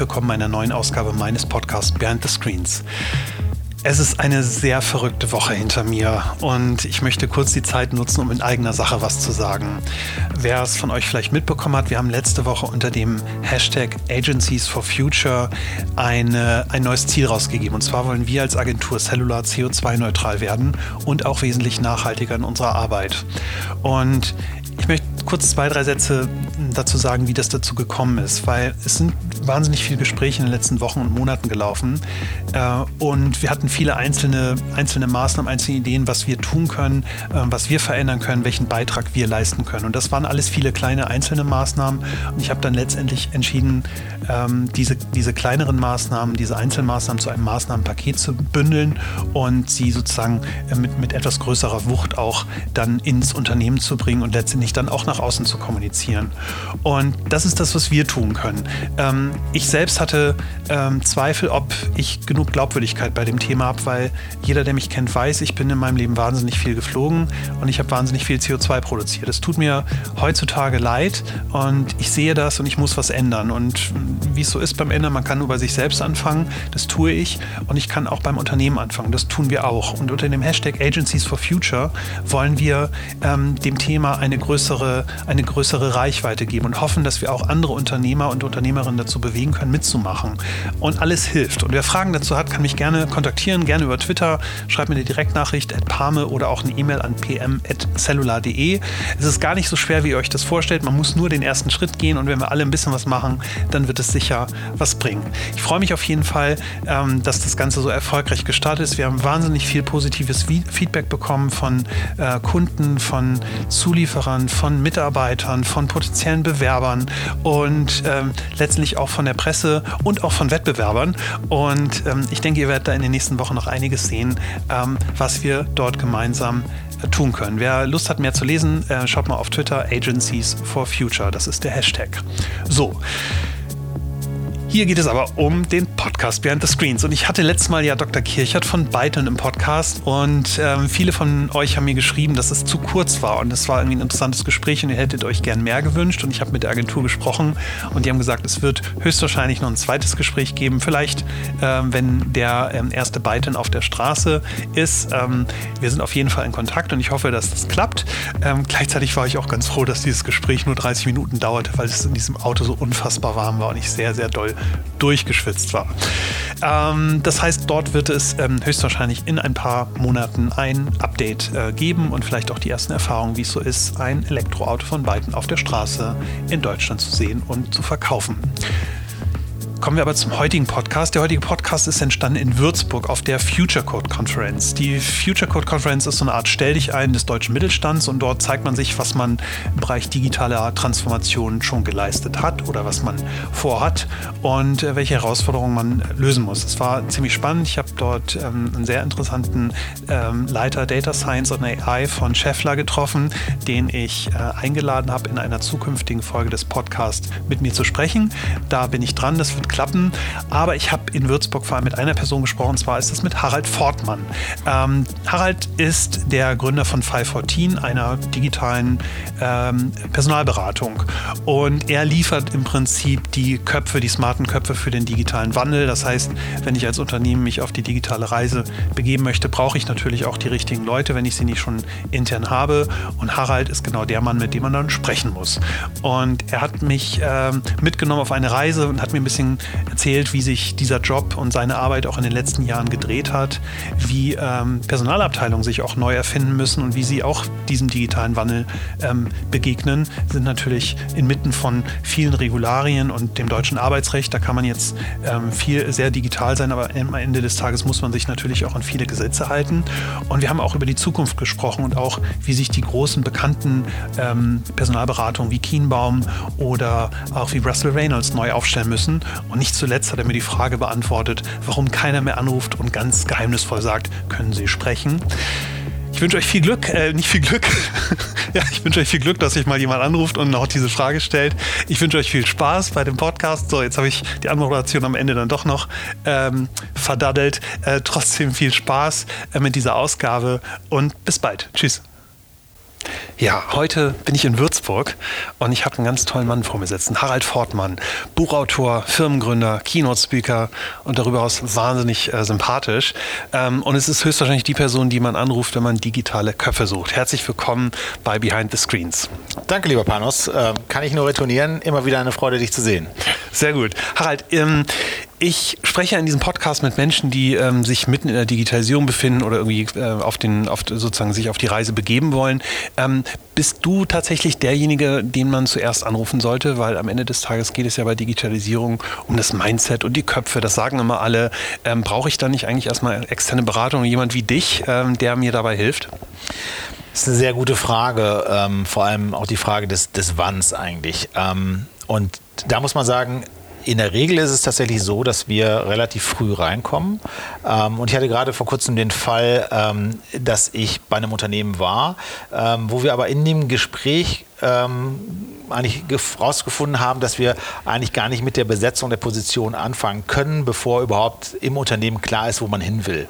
willkommen bei einer neuen Ausgabe meines Podcasts Behind the Screens. Es ist eine sehr verrückte Woche hinter mir und ich möchte kurz die Zeit nutzen, um in eigener Sache was zu sagen. Wer es von euch vielleicht mitbekommen hat, wir haben letzte Woche unter dem Hashtag Agencies for Future eine, ein neues Ziel rausgegeben. Und zwar wollen wir als Agentur Cellular CO2-neutral werden und auch wesentlich nachhaltiger in unserer Arbeit. Und kurz zwei, drei Sätze dazu sagen, wie das dazu gekommen ist, weil es sind wahnsinnig viele Gespräche in den letzten Wochen und Monaten gelaufen äh, und wir hatten viele einzelne, einzelne Maßnahmen, einzelne Ideen, was wir tun können, äh, was wir verändern können, welchen Beitrag wir leisten können. Und das waren alles viele kleine einzelne Maßnahmen und ich habe dann letztendlich entschieden, ähm, diese, diese kleineren Maßnahmen, diese Einzelmaßnahmen zu einem Maßnahmenpaket zu bündeln und sie sozusagen äh, mit, mit etwas größerer Wucht auch dann ins Unternehmen zu bringen und letztendlich dann auch nach außen zu kommunizieren. Und das ist das, was wir tun können. Ähm, ich selbst hatte ähm, Zweifel, ob ich genug Glaubwürdigkeit bei dem Thema habe, weil jeder, der mich kennt, weiß, ich bin in meinem Leben wahnsinnig viel geflogen und ich habe wahnsinnig viel CO2 produziert. Es tut mir heutzutage leid und ich sehe das und ich muss was ändern. Und wie es so ist beim Ändern, man kann nur bei sich selbst anfangen, das tue ich und ich kann auch beim Unternehmen anfangen, das tun wir auch. Und unter dem Hashtag Agencies for Future wollen wir ähm, dem Thema eine größere, eine größere Reichweite geben und hoffen, dass wir auch andere Unternehmer und Unternehmerinnen dazu bewegen können, mitzumachen. Und alles hilft. Und wer Fragen dazu hat, kann mich gerne kontaktieren, gerne über Twitter. Schreibt mir eine Direktnachricht at Parme oder auch eine E-Mail an pm.cellular.de. Es ist gar nicht so schwer, wie ihr euch das vorstellt. Man muss nur den ersten Schritt gehen und wenn wir alle ein bisschen was machen, dann wird es sicher was bringen. Ich freue mich auf jeden Fall, ähm, dass das Ganze so erfolgreich gestartet ist. Wir haben wahnsinnig viel positives Feedback bekommen von äh, Kunden, von Zulieferern, von Mitarbeitern, von potenziellen Bewerbern und ähm, letztlich auch von der Presse und auch von Wettbewerbern. Und ähm, ich denke, ihr werdet da in den nächsten Wochen noch einiges sehen, ähm, was wir dort gemeinsam äh, tun können. Wer Lust hat, mehr zu lesen, äh, schaut mal auf Twitter Agencies for Future. Das ist der Hashtag. So. Hier geht es aber um den Podcast Behind the Screens. Und ich hatte letztes Mal ja Dr. Kirchert von Byton im Podcast und ähm, viele von euch haben mir geschrieben, dass es zu kurz war. Und es war irgendwie ein interessantes Gespräch und ihr hättet euch gern mehr gewünscht. Und ich habe mit der Agentur gesprochen und die haben gesagt, es wird höchstwahrscheinlich noch ein zweites Gespräch geben. Vielleicht, ähm, wenn der ähm, erste Byton auf der Straße ist. Ähm, wir sind auf jeden Fall in Kontakt und ich hoffe, dass das klappt. Ähm, gleichzeitig war ich auch ganz froh, dass dieses Gespräch nur 30 Minuten dauerte, weil es in diesem Auto so unfassbar warm war und ich sehr, sehr doll durchgeschwitzt war. Ähm, das heißt, dort wird es ähm, höchstwahrscheinlich in ein paar Monaten ein Update äh, geben und vielleicht auch die ersten Erfahrungen, wie es so ist, ein Elektroauto von beiden auf der Straße in Deutschland zu sehen und zu verkaufen. Kommen wir aber zum heutigen Podcast. Der heutige Podcast ist entstanden in Würzburg auf der Future Code Conference. Die Future Code Conference ist so eine Art Stell dich ein des deutschen Mittelstands und dort zeigt man sich, was man im Bereich digitaler Transformation schon geleistet hat oder was man vorhat und äh, welche Herausforderungen man lösen muss. Es war ziemlich spannend. Ich habe dort ähm, einen sehr interessanten ähm, Leiter Data Science und AI von Scheffler getroffen, den ich äh, eingeladen habe, in einer zukünftigen Folge des Podcasts mit mir zu sprechen. Da bin ich dran. Das wird klappen. Aber ich habe in Würzburg vor allem mit einer Person gesprochen, und zwar ist es mit Harald Fortmann. Ähm, Harald ist der Gründer von 514, einer digitalen ähm, Personalberatung. Und er liefert im Prinzip die Köpfe, die smarten Köpfe für den digitalen Wandel. Das heißt, wenn ich als Unternehmen mich auf die digitale Reise begeben möchte, brauche ich natürlich auch die richtigen Leute, wenn ich sie nicht schon intern habe. Und Harald ist genau der Mann, mit dem man dann sprechen muss. Und er hat mich ähm, mitgenommen auf eine Reise und hat mir ein bisschen erzählt, wie sich dieser Job und seine Arbeit auch in den letzten Jahren gedreht hat, wie ähm, Personalabteilungen sich auch neu erfinden müssen und wie sie auch diesem digitalen Wandel ähm, begegnen, sind natürlich inmitten von vielen Regularien und dem deutschen Arbeitsrecht. Da kann man jetzt ähm, viel sehr digital sein, aber am Ende des Tages muss man sich natürlich auch an viele Gesetze halten. Und wir haben auch über die Zukunft gesprochen und auch, wie sich die großen bekannten ähm, Personalberatungen wie Kienbaum oder auch wie Russell Reynolds neu aufstellen müssen. Und nicht zuletzt hat er mir die Frage beantwortet, warum keiner mehr anruft und ganz geheimnisvoll sagt, können Sie sprechen? Ich wünsche euch viel Glück, äh, nicht viel Glück. ja, ich wünsche euch viel Glück, dass sich mal jemand anruft und auch diese Frage stellt. Ich wünsche euch viel Spaß bei dem Podcast. So, jetzt habe ich die Anmoderation am Ende dann doch noch ähm, verdaddelt. Äh, trotzdem viel Spaß äh, mit dieser Ausgabe und bis bald. Tschüss. Ja, heute bin ich in Würzburg und ich habe einen ganz tollen Mann vor mir sitzen. Harald Fortmann, Buchautor, Firmengründer, Keynote-Speaker und darüber hinaus wahnsinnig äh, sympathisch. Ähm, und es ist höchstwahrscheinlich die Person, die man anruft, wenn man digitale Köpfe sucht. Herzlich willkommen bei Behind the Screens. Danke, lieber Panos. Äh, kann ich nur retournieren. Immer wieder eine Freude, dich zu sehen. Sehr gut. Harald, ähm, ich spreche in diesem Podcast mit Menschen, die ähm, sich mitten in der Digitalisierung befinden oder irgendwie äh, auf den, auf, sozusagen sich auf die Reise begeben wollen. Ähm, bist du tatsächlich derjenige, den man zuerst anrufen sollte? Weil am Ende des Tages geht es ja bei Digitalisierung um das Mindset und die Köpfe. Das sagen immer alle. Ähm, Brauche ich da nicht eigentlich erstmal externe Beratung, jemand wie dich, ähm, der mir dabei hilft? Das ist eine sehr gute Frage, ähm, vor allem auch die Frage des, des Wanns eigentlich. Ähm, und da muss man sagen, in der Regel ist es tatsächlich so, dass wir relativ früh reinkommen. Ähm, und ich hatte gerade vor kurzem den Fall, ähm, dass ich bei einem Unternehmen war, ähm, wo wir aber in dem Gespräch ähm, eigentlich herausgefunden haben, dass wir eigentlich gar nicht mit der Besetzung der Position anfangen können, bevor überhaupt im Unternehmen klar ist, wo man hin will.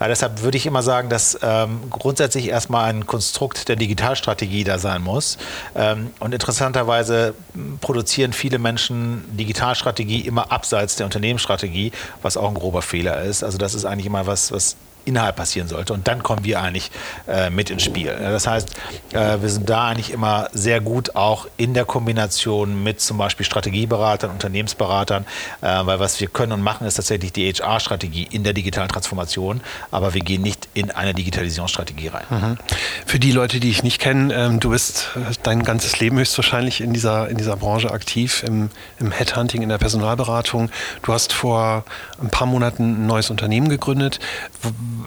Ja, deshalb würde ich immer sagen, dass ähm, grundsätzlich erstmal ein Konstrukt der Digitalstrategie da sein muss. Ähm, und interessanterweise produzieren viele Menschen Digitalstrategie immer abseits der Unternehmensstrategie, was auch ein grober Fehler ist. Also das ist eigentlich immer was, was innerhalb passieren sollte. Und dann kommen wir eigentlich äh, mit ins Spiel. Das heißt, äh, wir sind da eigentlich immer sehr gut auch in der Kombination mit zum Beispiel Strategieberatern, Unternehmensberatern, äh, weil was wir können und machen, ist tatsächlich die HR-Strategie in der digitalen Transformation, aber wir gehen nicht in eine Digitalisierungsstrategie rein. Mhm. Für die Leute, die ich nicht kenne, ähm, du bist äh, dein ganzes Leben höchstwahrscheinlich in dieser, in dieser Branche aktiv, im, im Headhunting, in der Personalberatung. Du hast vor ein paar Monaten ein neues Unternehmen gegründet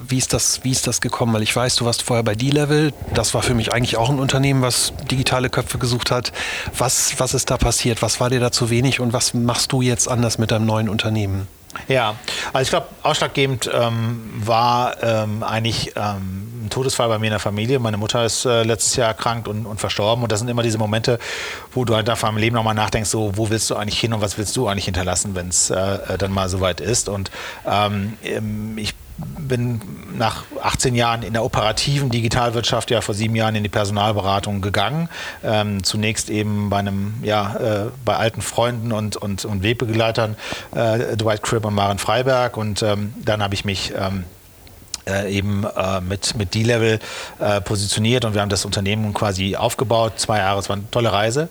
wie ist das, wie ist das gekommen? Weil ich weiß, du warst vorher bei D-Level. Das war für mich eigentlich auch ein Unternehmen, was digitale Köpfe gesucht hat. Was, was ist da passiert? Was war dir da zu wenig und was machst du jetzt anders mit deinem neuen Unternehmen? Ja, also ich glaube, ausschlaggebend ähm, war ähm, eigentlich ähm, ein Todesfall bei mir in der Familie. Meine Mutter ist äh, letztes Jahr erkrankt und, und, verstorben. Und das sind immer diese Momente, wo du halt einfach im Leben nochmal nachdenkst, so, wo willst du eigentlich hin und was willst du eigentlich hinterlassen, wenn es äh, dann mal soweit ist. Und ähm, ich bin nach 18 Jahren in der operativen Digitalwirtschaft ja vor sieben Jahren in die Personalberatung gegangen. Ähm, zunächst eben bei einem, ja, äh, bei alten Freunden und, und, und Wegbegleitern, äh, Dwight Cribb und Maren Freiberg. Und ähm, dann habe ich mich ähm, äh, eben äh, mit, mit D-Level äh, positioniert und wir haben das Unternehmen quasi aufgebaut. Zwei Jahre, es war eine tolle Reise.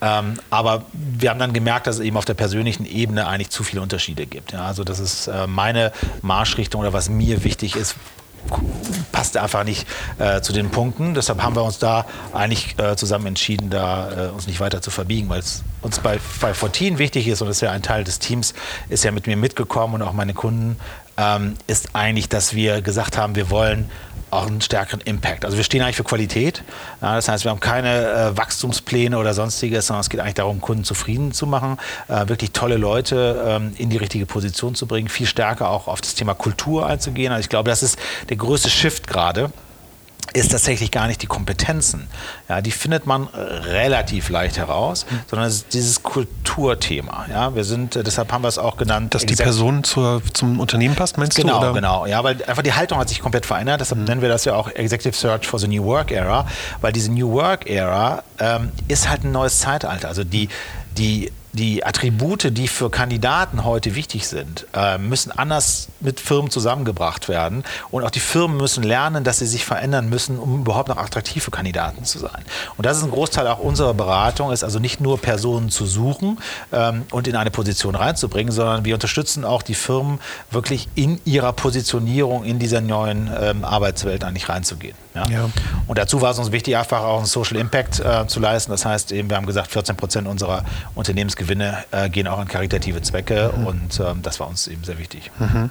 Ähm, aber wir haben dann gemerkt, dass es eben auf der persönlichen Ebene eigentlich zu viele Unterschiede gibt. Ja, also das ist äh, meine Marschrichtung oder was mir wichtig ist, passt einfach nicht äh, zu den Punkten. Deshalb haben wir uns da eigentlich äh, zusammen entschieden, da äh, uns nicht weiter zu verbiegen, weil es uns bei, bei Fortin wichtig ist und das ist ja ein Teil des Teams, ist ja mit mir mitgekommen und auch meine Kunden, ähm, ist eigentlich, dass wir gesagt haben, wir wollen auch einen stärkeren Impact. Also wir stehen eigentlich für Qualität. Ja, das heißt, wir haben keine äh, Wachstumspläne oder sonstiges, sondern es geht eigentlich darum, Kunden zufrieden zu machen, äh, wirklich tolle Leute ähm, in die richtige Position zu bringen, viel stärker auch auf das Thema Kultur einzugehen. Also ich glaube, das ist der größte Shift gerade ist tatsächlich gar nicht die Kompetenzen. Ja, die findet man relativ leicht heraus, mhm. sondern es ist dieses Kulturthema. Ja, wir sind, äh, deshalb haben wir es auch genannt. Dass die Person zur, zum Unternehmen passt, meinst genau, du? Genau, genau. Ja, weil einfach die Haltung hat sich komplett verändert. Deshalb mhm. nennen wir das ja auch Executive Search for the New Work Era, weil diese New Work Era ähm, ist halt ein neues Zeitalter. Also die, die die Attribute, die für Kandidaten heute wichtig sind, äh, müssen anders mit Firmen zusammengebracht werden. Und auch die Firmen müssen lernen, dass sie sich verändern müssen, um überhaupt noch attraktiv für Kandidaten zu sein. Und das ist ein Großteil auch unserer Beratung, ist also nicht nur Personen zu suchen ähm, und in eine Position reinzubringen, sondern wir unterstützen auch die Firmen wirklich in ihrer Positionierung in dieser neuen ähm, Arbeitswelt eigentlich reinzugehen. Ja? ja? Und dazu war es uns wichtig, einfach auch einen Social Impact äh, zu leisten. Das heißt, eben, wir haben gesagt, 14 Prozent unserer Unternehmensgewinne äh, gehen auch an karitative Zwecke mhm. und ähm, das war uns eben sehr wichtig. Mhm.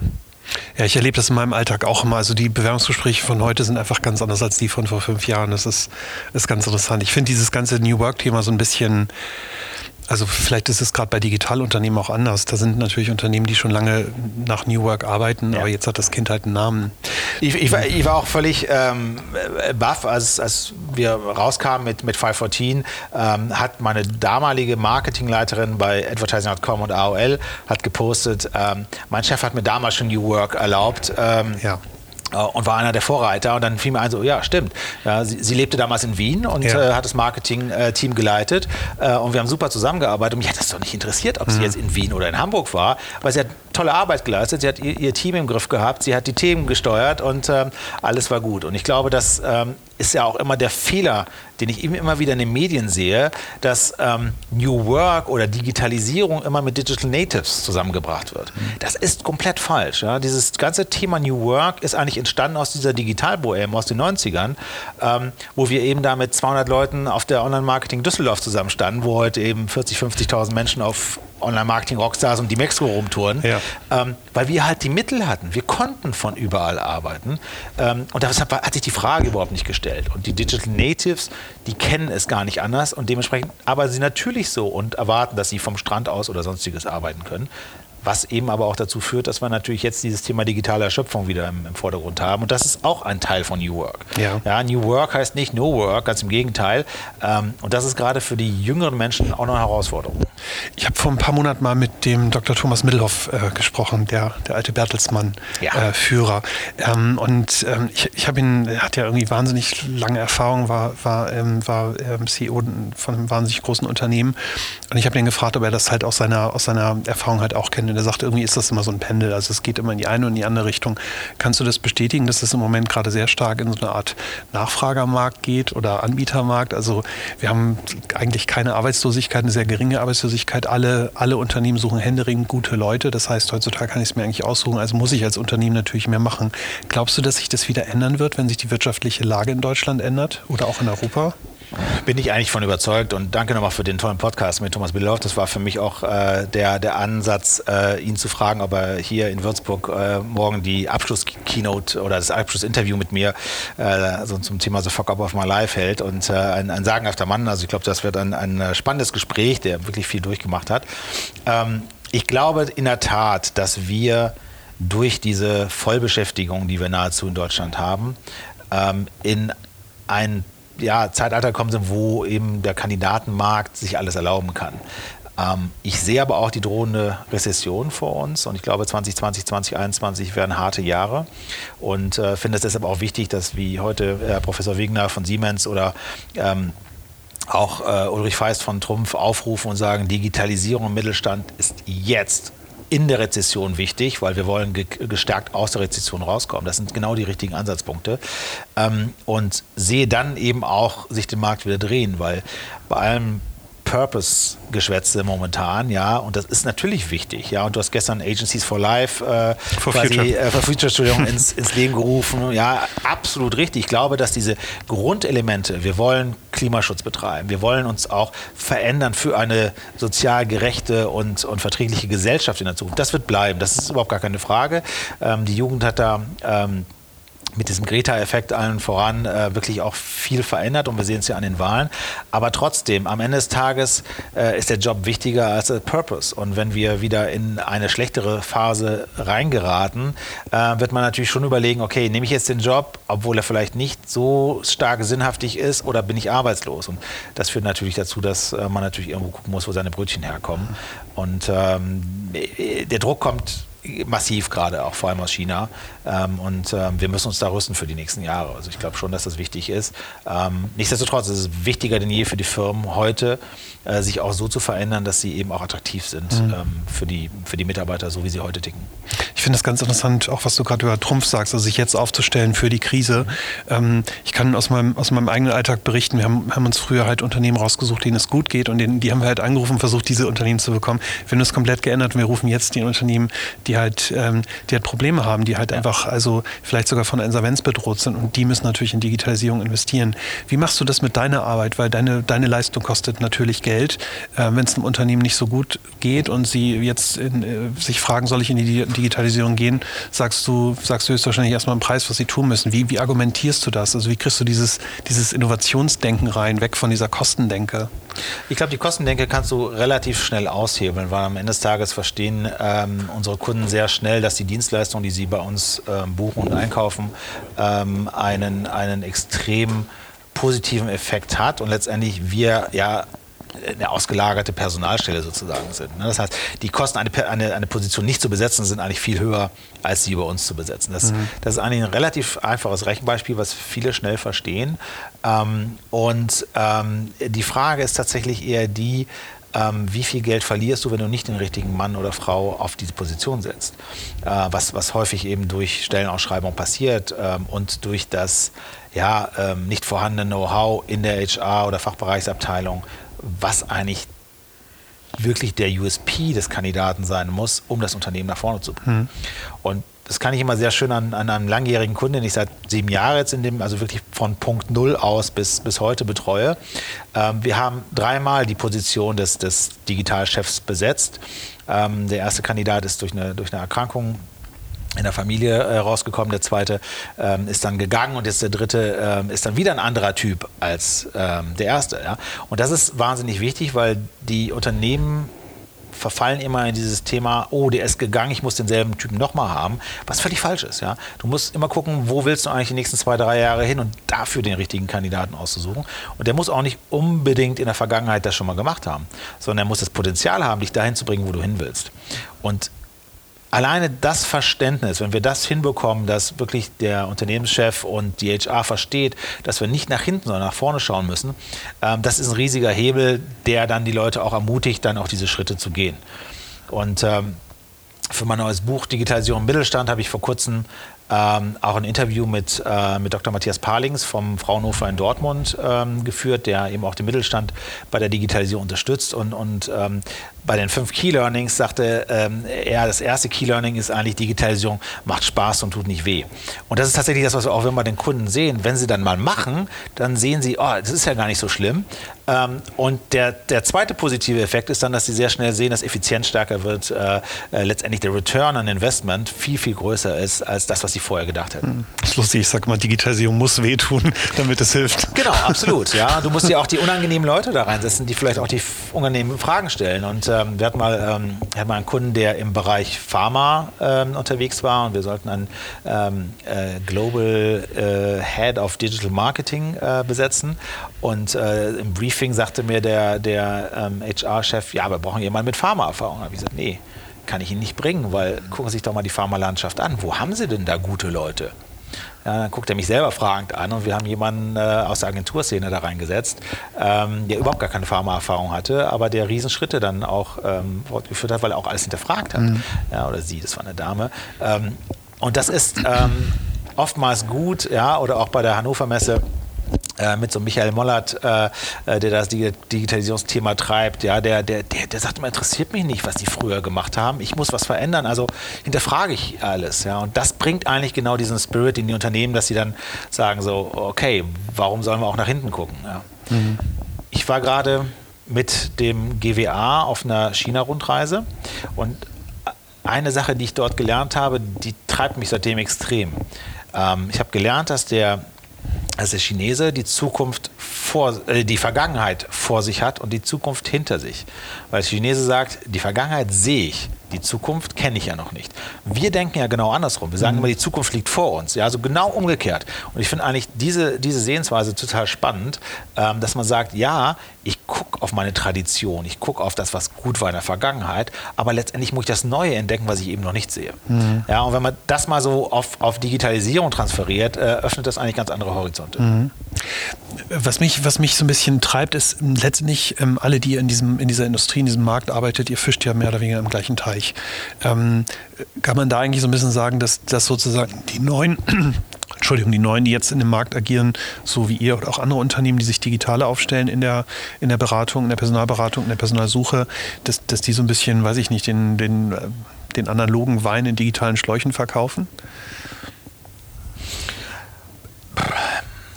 Ja, ich erlebe das in meinem Alltag auch immer. Also die Bewerbungsgespräche von heute sind einfach ganz anders als die von vor fünf Jahren. Das ist, ist ganz interessant. Ich finde dieses ganze New Work-Thema so ein bisschen also vielleicht ist es gerade bei Digitalunternehmen auch anders. Da sind natürlich Unternehmen, die schon lange nach New Work arbeiten, ja. aber jetzt hat das Kind halt einen Namen. Ich, ich, war, ich war, auch völlig ähm, baff, als, als wir rauskamen mit, mit 514, ähm, hat meine damalige Marketingleiterin bei Advertising.com und AOL hat gepostet, ähm, mein Chef hat mir damals schon New Work erlaubt. Ähm, ja und war einer der Vorreiter. Und dann fiel mir ein, so, ja, stimmt. Ja, sie, sie, lebte damals in Wien und ja. äh, hat das Marketing-Team geleitet. Äh, und wir haben super zusammengearbeitet. Und mich hat das doch nicht interessiert, ob mhm. sie jetzt in Wien oder in Hamburg war. Aber sie hat tolle Arbeit geleistet. Sie hat ihr, ihr Team im Griff gehabt. Sie hat die Themen gesteuert und ähm, alles war gut. Und ich glaube, das ähm, ist ja auch immer der Fehler, den ich immer wieder in den Medien sehe, dass ähm, New Work oder Digitalisierung immer mit Digital Natives zusammengebracht wird. Mhm. Das ist komplett falsch. Ja? Dieses ganze Thema New Work ist eigentlich entstanden aus dieser Digitalbohem aus den 90ern, ähm, wo wir eben da mit 200 Leuten auf der Online-Marketing Düsseldorf zusammenstanden, wo heute eben 40, 50.000 Menschen auf Online-Marketing-Rockstars und die Mexiko rumtouren, ja. ähm, weil wir halt die Mittel hatten. Wir konnten von überall arbeiten. Ähm, und deshalb hat sich die Frage überhaupt nicht gestellt. Und die Digital Natives, die kennen es gar nicht anders und dementsprechend arbeiten sie natürlich so und erwarten, dass sie vom Strand aus oder sonstiges arbeiten können. Was eben aber auch dazu führt, dass wir natürlich jetzt dieses Thema digitale Erschöpfung wieder im, im Vordergrund haben. Und das ist auch ein Teil von New Work. Ja. ja New Work heißt nicht No Work, ganz im Gegenteil. Ähm, und das ist gerade für die jüngeren Menschen auch eine Herausforderung. Ich habe vor ein paar Monaten mal mit dem Dr. Thomas Middelhoff äh, gesprochen, der, der alte Bertelsmann-Führer. Ja. Äh, ähm, und ähm, ich, ich habe ihn, er hat ja irgendwie wahnsinnig lange Erfahrung, war, war, ähm, war ähm, CEO von einem wahnsinnig großen Unternehmen. Und ich habe ihn gefragt, ob er das halt aus seiner, aus seiner Erfahrung halt auch kennt und er sagt, irgendwie ist das immer so ein Pendel. Also es geht immer in die eine und in die andere Richtung. Kannst du das bestätigen, dass es im Moment gerade sehr stark in so eine Art Nachfragermarkt geht oder Anbietermarkt? Also wir haben eigentlich keine Arbeitslosigkeit, eine sehr geringe Arbeitslosigkeit. Alle, alle Unternehmen suchen händeringend gute Leute. Das heißt, heutzutage kann ich es mir eigentlich aussuchen. Also muss ich als Unternehmen natürlich mehr machen. Glaubst du, dass sich das wieder ändern wird, wenn sich die wirtschaftliche Lage in Deutschland ändert oder auch in Europa? Bin ich eigentlich von überzeugt und danke nochmal für den tollen Podcast mit Thomas Billoff. Das war für mich auch äh, der, der Ansatz, äh, ihn zu fragen, ob er hier in Würzburg äh, morgen die Abschluss-Keynote oder das Abschlussinterview mit mir also zum Thema The Fuck Up of My Life hält. Und äh, ein, ein sagenhafter Mann, also ich glaube, das wird ein, ein spannendes Gespräch, der wirklich viel durchgemacht hat. Ähm, ich glaube in der Tat, dass wir durch diese Vollbeschäftigung, die wir nahezu in Deutschland haben, ähm, in ein ja, Zeitalter kommen sind, wo eben der Kandidatenmarkt sich alles erlauben kann. Ähm, ich sehe aber auch die drohende Rezession vor uns und ich glaube 2020, 2021 werden harte Jahre und äh, finde es deshalb auch wichtig, dass wie heute äh, Professor Wegner von Siemens oder ähm, auch äh, Ulrich Feist von Trumpf aufrufen und sagen, Digitalisierung im Mittelstand ist jetzt in der Rezession wichtig, weil wir wollen gestärkt aus der Rezession rauskommen. Das sind genau die richtigen Ansatzpunkte. Ähm, und sehe dann eben auch sich den Markt wieder drehen, weil bei allem Purpose-Geschwätze momentan, ja, und das ist natürlich wichtig, ja, und du hast gestern Agencies for Life äh, for quasi, Future, äh, for Future Entschuldigung, ins, ins Leben gerufen, ja, absolut richtig. Ich glaube, dass diese Grundelemente, wir wollen Klimaschutz betreiben, wir wollen uns auch verändern für eine sozial gerechte und, und verträgliche Gesellschaft in der Zukunft, das wird bleiben, das ist überhaupt gar keine Frage. Ähm, die Jugend hat da ähm, mit diesem Greta-Effekt allen voran äh, wirklich auch viel verändert und wir sehen es ja an den Wahlen. Aber trotzdem, am Ende des Tages äh, ist der Job wichtiger als der Purpose. Und wenn wir wieder in eine schlechtere Phase reingeraten, äh, wird man natürlich schon überlegen, okay, nehme ich jetzt den Job, obwohl er vielleicht nicht so stark sinnhaftig ist oder bin ich arbeitslos? Und das führt natürlich dazu, dass äh, man natürlich irgendwo gucken muss, wo seine Brötchen herkommen. Und ähm, der Druck kommt massiv gerade, auch vor allem aus China. Ähm, und ähm, wir müssen uns da rüsten für die nächsten Jahre. Also ich glaube schon, dass das wichtig ist. Ähm, nichtsdestotrotz ist es wichtiger denn je für die Firmen heute, äh, sich auch so zu verändern, dass sie eben auch attraktiv sind mhm. ähm, für, die, für die Mitarbeiter, so wie sie heute ticken. Ich finde das ganz interessant, auch was du gerade über Trumpf sagst, also sich jetzt aufzustellen für die Krise. Ähm, ich kann aus meinem, aus meinem eigenen Alltag berichten, wir haben, haben uns früher halt Unternehmen rausgesucht, denen es gut geht und denen, die haben wir halt angerufen, versucht, diese Unternehmen zu bekommen. Wir haben das komplett geändert und wir rufen jetzt die Unternehmen, die halt, ähm, die halt Probleme haben, die halt einfach also vielleicht sogar von Insolvenz bedroht sind und die müssen natürlich in Digitalisierung investieren. Wie machst du das mit deiner Arbeit? Weil deine, deine Leistung kostet natürlich Geld. Äh, Wenn es einem Unternehmen nicht so gut geht und sie jetzt in, äh, sich fragen, soll ich in die Digitalisierung gehen, sagst du, sagst du höchstwahrscheinlich erstmal einen Preis, was sie tun müssen. Wie, wie argumentierst du das? Also wie kriegst du dieses, dieses Innovationsdenken rein, weg von dieser Kostendenke? Ich glaube, die Kostendenke kannst du relativ schnell aushebeln, weil am Ende des Tages verstehen ähm, unsere Kunden sehr schnell, dass die Dienstleistung, die sie bei uns ähm, buchen und einkaufen, ähm, einen, einen extrem positiven Effekt hat. Und letztendlich wir ja eine ausgelagerte Personalstelle sozusagen sind. Ne? Das heißt, die Kosten, eine, eine, eine Position nicht zu besetzen, sind eigentlich viel höher, als sie über uns zu besetzen. Das, mhm. das ist eigentlich ein relativ einfaches Rechenbeispiel, was viele schnell verstehen. Ähm, und ähm, die Frage ist tatsächlich eher die, ähm, wie viel Geld verlierst du, wenn du nicht den richtigen Mann oder Frau auf diese Position setzt. Äh, was, was häufig eben durch Stellenausschreibung passiert ähm, und durch das ja, ähm, nicht vorhandene Know-how in der HR- oder Fachbereichsabteilung, was eigentlich wirklich der USP des Kandidaten sein muss, um das Unternehmen nach vorne zu bringen. Mhm. Und das kann ich immer sehr schön an, an einem langjährigen Kunden, den ich seit sieben Jahren jetzt in dem, also wirklich von Punkt Null aus bis, bis heute betreue. Ähm, wir haben dreimal die Position des, des Digitalchefs besetzt. Ähm, der erste Kandidat ist durch eine, durch eine Erkrankung in der Familie äh, rausgekommen. Der zweite ähm, ist dann gegangen und jetzt der dritte ähm, ist dann wieder ein anderer Typ als ähm, der erste. Ja? Und das ist wahnsinnig wichtig, weil die Unternehmen verfallen immer in dieses Thema, oh, der ist gegangen, ich muss denselben Typen nochmal haben, was völlig falsch ist. Ja? Du musst immer gucken, wo willst du eigentlich die nächsten zwei, drei Jahre hin und dafür den richtigen Kandidaten auszusuchen. Und der muss auch nicht unbedingt in der Vergangenheit das schon mal gemacht haben, sondern er muss das Potenzial haben, dich dahin zu bringen, wo du hin willst. Und alleine das Verständnis, wenn wir das hinbekommen, dass wirklich der Unternehmenschef und die HR versteht, dass wir nicht nach hinten, sondern nach vorne schauen müssen, ähm, das ist ein riesiger Hebel, der dann die Leute auch ermutigt, dann auch diese Schritte zu gehen. Und ähm, für mein neues Buch Digitalisierung im Mittelstand habe ich vor kurzem ähm, auch ein Interview mit, äh, mit Dr. Matthias Palings vom Fraunhofer in Dortmund ähm, geführt, der eben auch den Mittelstand bei der Digitalisierung unterstützt. Und, und ähm, bei den fünf Key Learnings sagte ähm, er, das erste Key Learning ist eigentlich Digitalisierung macht Spaß und tut nicht weh. Und das ist tatsächlich das, was wir auch immer den Kunden sehen. Wenn sie dann mal machen, dann sehen sie, oh, das ist ja gar nicht so schlimm. Ähm, und der, der zweite positive Effekt ist dann, dass sie sehr schnell sehen, dass Effizienz stärker wird, äh, äh, letztendlich der Return on Investment viel, viel größer ist als das, was sie vorher gedacht hätten. Hm. Das ist lustig, ich sage mal, Digitalisierung muss wehtun, damit es hilft. Genau, absolut. Ja. Du musst ja auch die unangenehmen Leute da reinsetzen, die vielleicht auch die unangenehmen Fragen stellen. Und ähm, wir hatten mal, ähm, hatten mal einen Kunden, der im Bereich Pharma ähm, unterwegs war und wir sollten einen ähm, äh, Global äh, Head of Digital Marketing äh, besetzen. Und äh, im Briefing sagte mir der, der HR-Chef, ähm, ja, wir brauchen jemanden mit Pharmaerfahrung. Da habe ich gesagt, nee, kann ich Ihnen nicht bringen, weil gucken Sie sich doch mal die Pharmalandschaft an. Wo haben Sie denn da gute Leute? Ja, dann guckt er mich selber fragend an und wir haben jemanden äh, aus der Agenturszene da reingesetzt, ähm, der überhaupt gar keine Pharmaerfahrung hatte, aber der Riesenschritte dann auch ähm, fortgeführt hat, weil er auch alles hinterfragt hat. Mhm. Ja, oder sie, das war eine Dame. Ähm, und das ist ähm, oftmals gut, ja, oder auch bei der Hannover Messe mit so Michael Mollert, äh, äh, der das Digitalisierungsthema treibt, ja, der, der, der, der sagt immer, interessiert mich nicht, was die früher gemacht haben. Ich muss was verändern. Also hinterfrage ich alles. Ja. Und das bringt eigentlich genau diesen Spirit in die Unternehmen, dass sie dann sagen so, okay, warum sollen wir auch nach hinten gucken? Ja. Mhm. Ich war gerade mit dem GWA auf einer China-Rundreise und eine Sache, die ich dort gelernt habe, die treibt mich seitdem extrem. Ähm, ich habe gelernt, dass der dass der Chinese die Zukunft vor, äh, die Vergangenheit vor sich hat und die Zukunft hinter sich. Weil der Chinese sagt, die Vergangenheit sehe ich, die Zukunft kenne ich ja noch nicht. Wir denken ja genau andersrum. Wir sagen mhm. immer, die Zukunft liegt vor uns. Ja, also genau umgekehrt. Und ich finde eigentlich diese, diese Sehensweise total spannend, ähm, dass man sagt, ja, ich gucke auf meine Tradition, ich gucke auf das, was gut war in der Vergangenheit, aber letztendlich muss ich das Neue entdecken, was ich eben noch nicht sehe. Mhm. Ja, und wenn man das mal so auf, auf Digitalisierung transferiert, äh, öffnet das eigentlich ganz andere Horizonte. Mhm. Was mich, was mich so ein bisschen treibt, ist letztendlich ähm, alle, die in, diesem, in dieser Industrie, in diesem Markt arbeitet, ihr fischt ja mehr oder weniger im gleichen Teich. Ähm, kann man da eigentlich so ein bisschen sagen, dass, dass sozusagen die neuen Entschuldigung, die Neuen, die jetzt in dem Markt agieren, so wie ihr oder auch andere Unternehmen, die sich digitaler aufstellen in der, in der Beratung, in der Personalberatung, in der Personalsuche, dass, dass die so ein bisschen, weiß ich nicht, den, den, äh, den analogen Wein in digitalen Schläuchen verkaufen?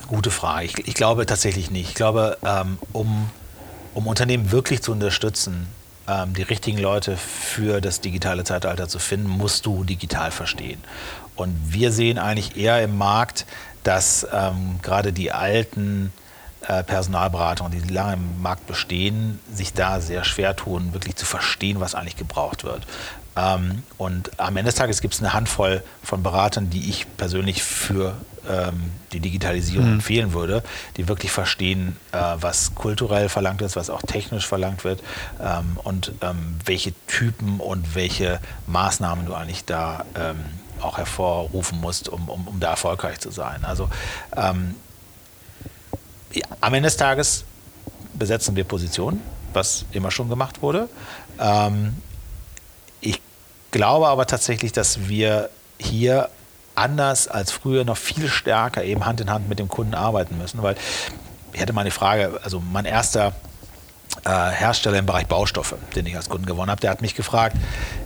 Gute Frage. Ich, ich glaube tatsächlich nicht. Ich glaube, ähm, um, um Unternehmen wirklich zu unterstützen, ähm, die richtigen Leute für das digitale Zeitalter zu finden, musst du digital verstehen. Und wir sehen eigentlich eher im Markt, dass ähm, gerade die alten äh, Personalberatungen, die lange im Markt bestehen, sich da sehr schwer tun, wirklich zu verstehen, was eigentlich gebraucht wird. Ähm, und am Ende des Tages gibt es eine Handvoll von Beratern, die ich persönlich für ähm, die Digitalisierung mhm. empfehlen würde, die wirklich verstehen, äh, was kulturell verlangt ist, was auch technisch verlangt wird ähm, und ähm, welche Typen und welche Maßnahmen du eigentlich da ähm, auch hervorrufen musst, um, um, um da erfolgreich zu sein. Also ähm, ja, am Ende des Tages besetzen wir Positionen, was immer schon gemacht wurde. Ähm, ich glaube aber tatsächlich, dass wir hier anders als früher noch viel stärker eben Hand in Hand mit dem Kunden arbeiten müssen, weil ich hätte mal eine Frage, also mein erster Hersteller im Bereich Baustoffe, den ich als Kunden gewonnen habe, der hat mich gefragt,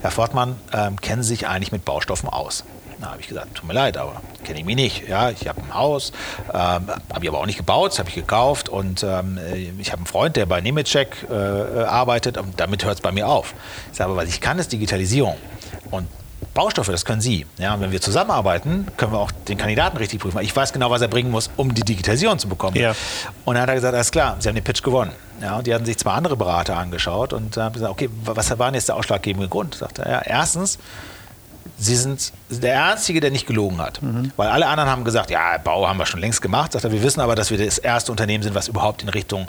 Herr Fortmann, ähm, kennen Sie sich eigentlich mit Baustoffen aus? Da habe ich gesagt, tut mir leid, aber kenne ich mich nicht. Ja, ich habe ein Haus, ähm, habe ich aber auch nicht gebaut, das habe ich gekauft und ähm, ich habe einen Freund, der bei Nemetschek äh, arbeitet und damit hört es bei mir auf. Ich sage, aber was ich kann, ist Digitalisierung. Und Baustoffe, das können Sie. Ja, und wenn wir zusammenarbeiten, können wir auch den Kandidaten richtig prüfen. Ich weiß genau, was er bringen muss, um die Digitalisierung zu bekommen. Ja. Und dann hat er gesagt, alles klar, Sie haben den Pitch gewonnen. Ja, und die hatten sich zwei andere Berater angeschaut und haben gesagt, okay, was war denn jetzt der ausschlaggebende Grund? Sagte er, ja, erstens, Sie sind der Einzige, der nicht gelogen hat. Mhm. Weil alle anderen haben gesagt, ja, Bau haben wir schon längst gemacht. Sagt er, wir wissen aber, dass wir das erste Unternehmen sind, was überhaupt in Richtung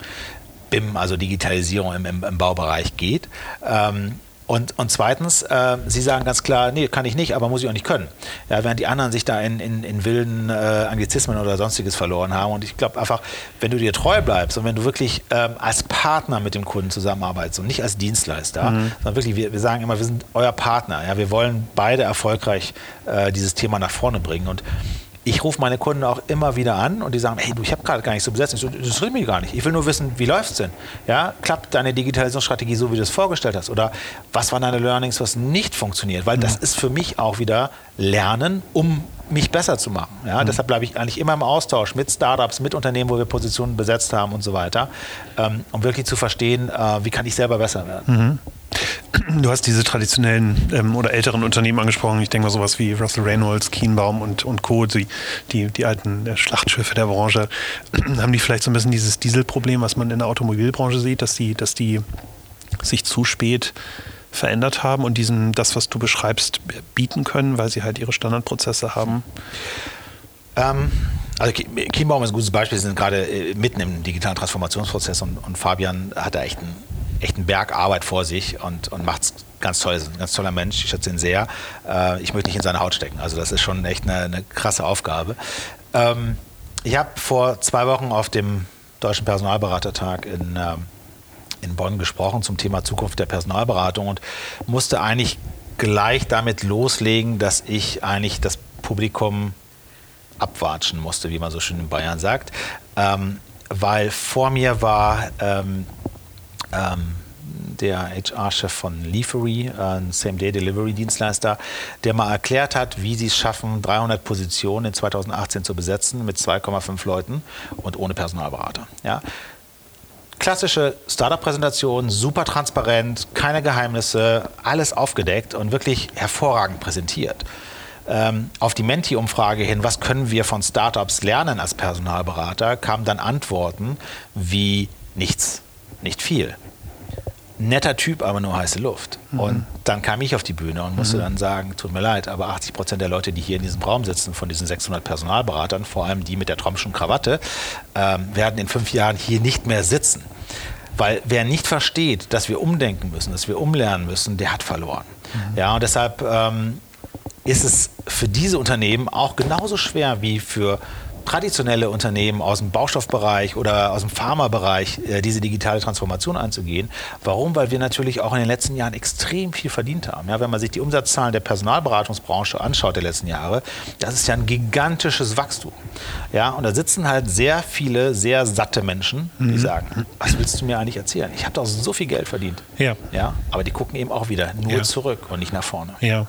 BIM, also Digitalisierung im, im, im Baubereich geht. Ähm, und, und zweitens, äh, Sie sagen ganz klar, nee, kann ich nicht, aber muss ich auch nicht können. Ja, während die anderen sich da in, in, in wilden äh, Anglizismen oder sonstiges verloren haben. Und ich glaube einfach, wenn du dir treu bleibst und wenn du wirklich ähm, als Partner mit dem Kunden zusammenarbeitest und nicht als Dienstleister, mhm. sondern wirklich, wir, wir sagen immer, wir sind euer Partner. Ja, wir wollen beide erfolgreich äh, dieses Thema nach vorne bringen. Und ich rufe meine Kunden auch immer wieder an und die sagen, hey, du, ich habe gerade gar nicht so besetzt. So, das interessiert mich gar nicht. Ich will nur wissen, wie läuft es denn? Ja, klappt deine Digitalisierungsstrategie so, wie du es vorgestellt hast? Oder was waren deine Learnings, was nicht funktioniert? Weil das ist für mich auch wieder Lernen, um mich besser zu machen. Ja, mhm. Deshalb bleibe ich eigentlich immer im Austausch mit Startups, mit Unternehmen, wo wir Positionen besetzt haben und so weiter, ähm, um wirklich zu verstehen, äh, wie kann ich selber besser werden. Mhm. Du hast diese traditionellen ähm, oder älteren Unternehmen angesprochen. Ich denke mal sowas wie Russell Reynolds, Kienbaum und, und Co., die, die, die alten äh, Schlachtschiffe der Branche. Haben die vielleicht so ein bisschen dieses Dieselproblem, was man in der Automobilbranche sieht, dass die, dass die sich zu spät verändert haben und diesen, das, was du beschreibst, bieten können, weil sie halt ihre Standardprozesse haben? Ähm, also Kienbaum ist ein gutes Beispiel, sie sind gerade äh, mitten im digitalen Transformationsprozess und, und Fabian hat da echt einen echt einen Berg Arbeit vor sich und, und macht es ganz toll. Ist ein ganz toller Mensch. Ich schätze ihn sehr. Äh, ich möchte nicht in seine Haut stecken. Also das ist schon echt eine, eine krasse Aufgabe. Ähm, ich habe vor zwei Wochen auf dem Deutschen Personalberatertag in, äh, in Bonn gesprochen zum Thema Zukunft der Personalberatung und musste eigentlich gleich damit loslegen, dass ich eigentlich das Publikum abwatschen musste, wie man so schön in Bayern sagt. Ähm, weil vor mir war ähm, ähm, der HR-Chef von Leafery, ein Same-Day-Delivery-Dienstleister, der mal erklärt hat, wie sie es schaffen, 300 Positionen in 2018 zu besetzen mit 2,5 Leuten und ohne Personalberater. Ja? Klassische Startup-Präsentation, super transparent, keine Geheimnisse, alles aufgedeckt und wirklich hervorragend präsentiert. Ähm, auf die Menti-Umfrage hin, was können wir von Startups lernen als Personalberater, kamen dann Antworten wie nichts nicht viel. Netter Typ, aber nur heiße Luft. Mhm. Und dann kam ich auf die Bühne und musste mhm. dann sagen, tut mir leid, aber 80 Prozent der Leute, die hier in diesem Raum sitzen, von diesen 600 Personalberatern, vor allem die mit der Trompschen Krawatte, ähm, werden in fünf Jahren hier nicht mehr sitzen. Weil wer nicht versteht, dass wir umdenken müssen, dass wir umlernen müssen, der hat verloren. Mhm. Ja, und deshalb ähm, ist es für diese Unternehmen auch genauso schwer wie für traditionelle Unternehmen aus dem Baustoffbereich oder aus dem Pharmabereich äh, diese digitale Transformation anzugehen. Warum? Weil wir natürlich auch in den letzten Jahren extrem viel verdient haben. Ja, wenn man sich die Umsatzzahlen der Personalberatungsbranche anschaut der letzten Jahre, das ist ja ein gigantisches Wachstum. Ja, und da sitzen halt sehr viele sehr satte Menschen, die mhm. sagen, was willst du mir eigentlich erzählen? Ich habe doch so viel Geld verdient. Ja. ja. Aber die gucken eben auch wieder nur ja. zurück und nicht nach vorne. Ja.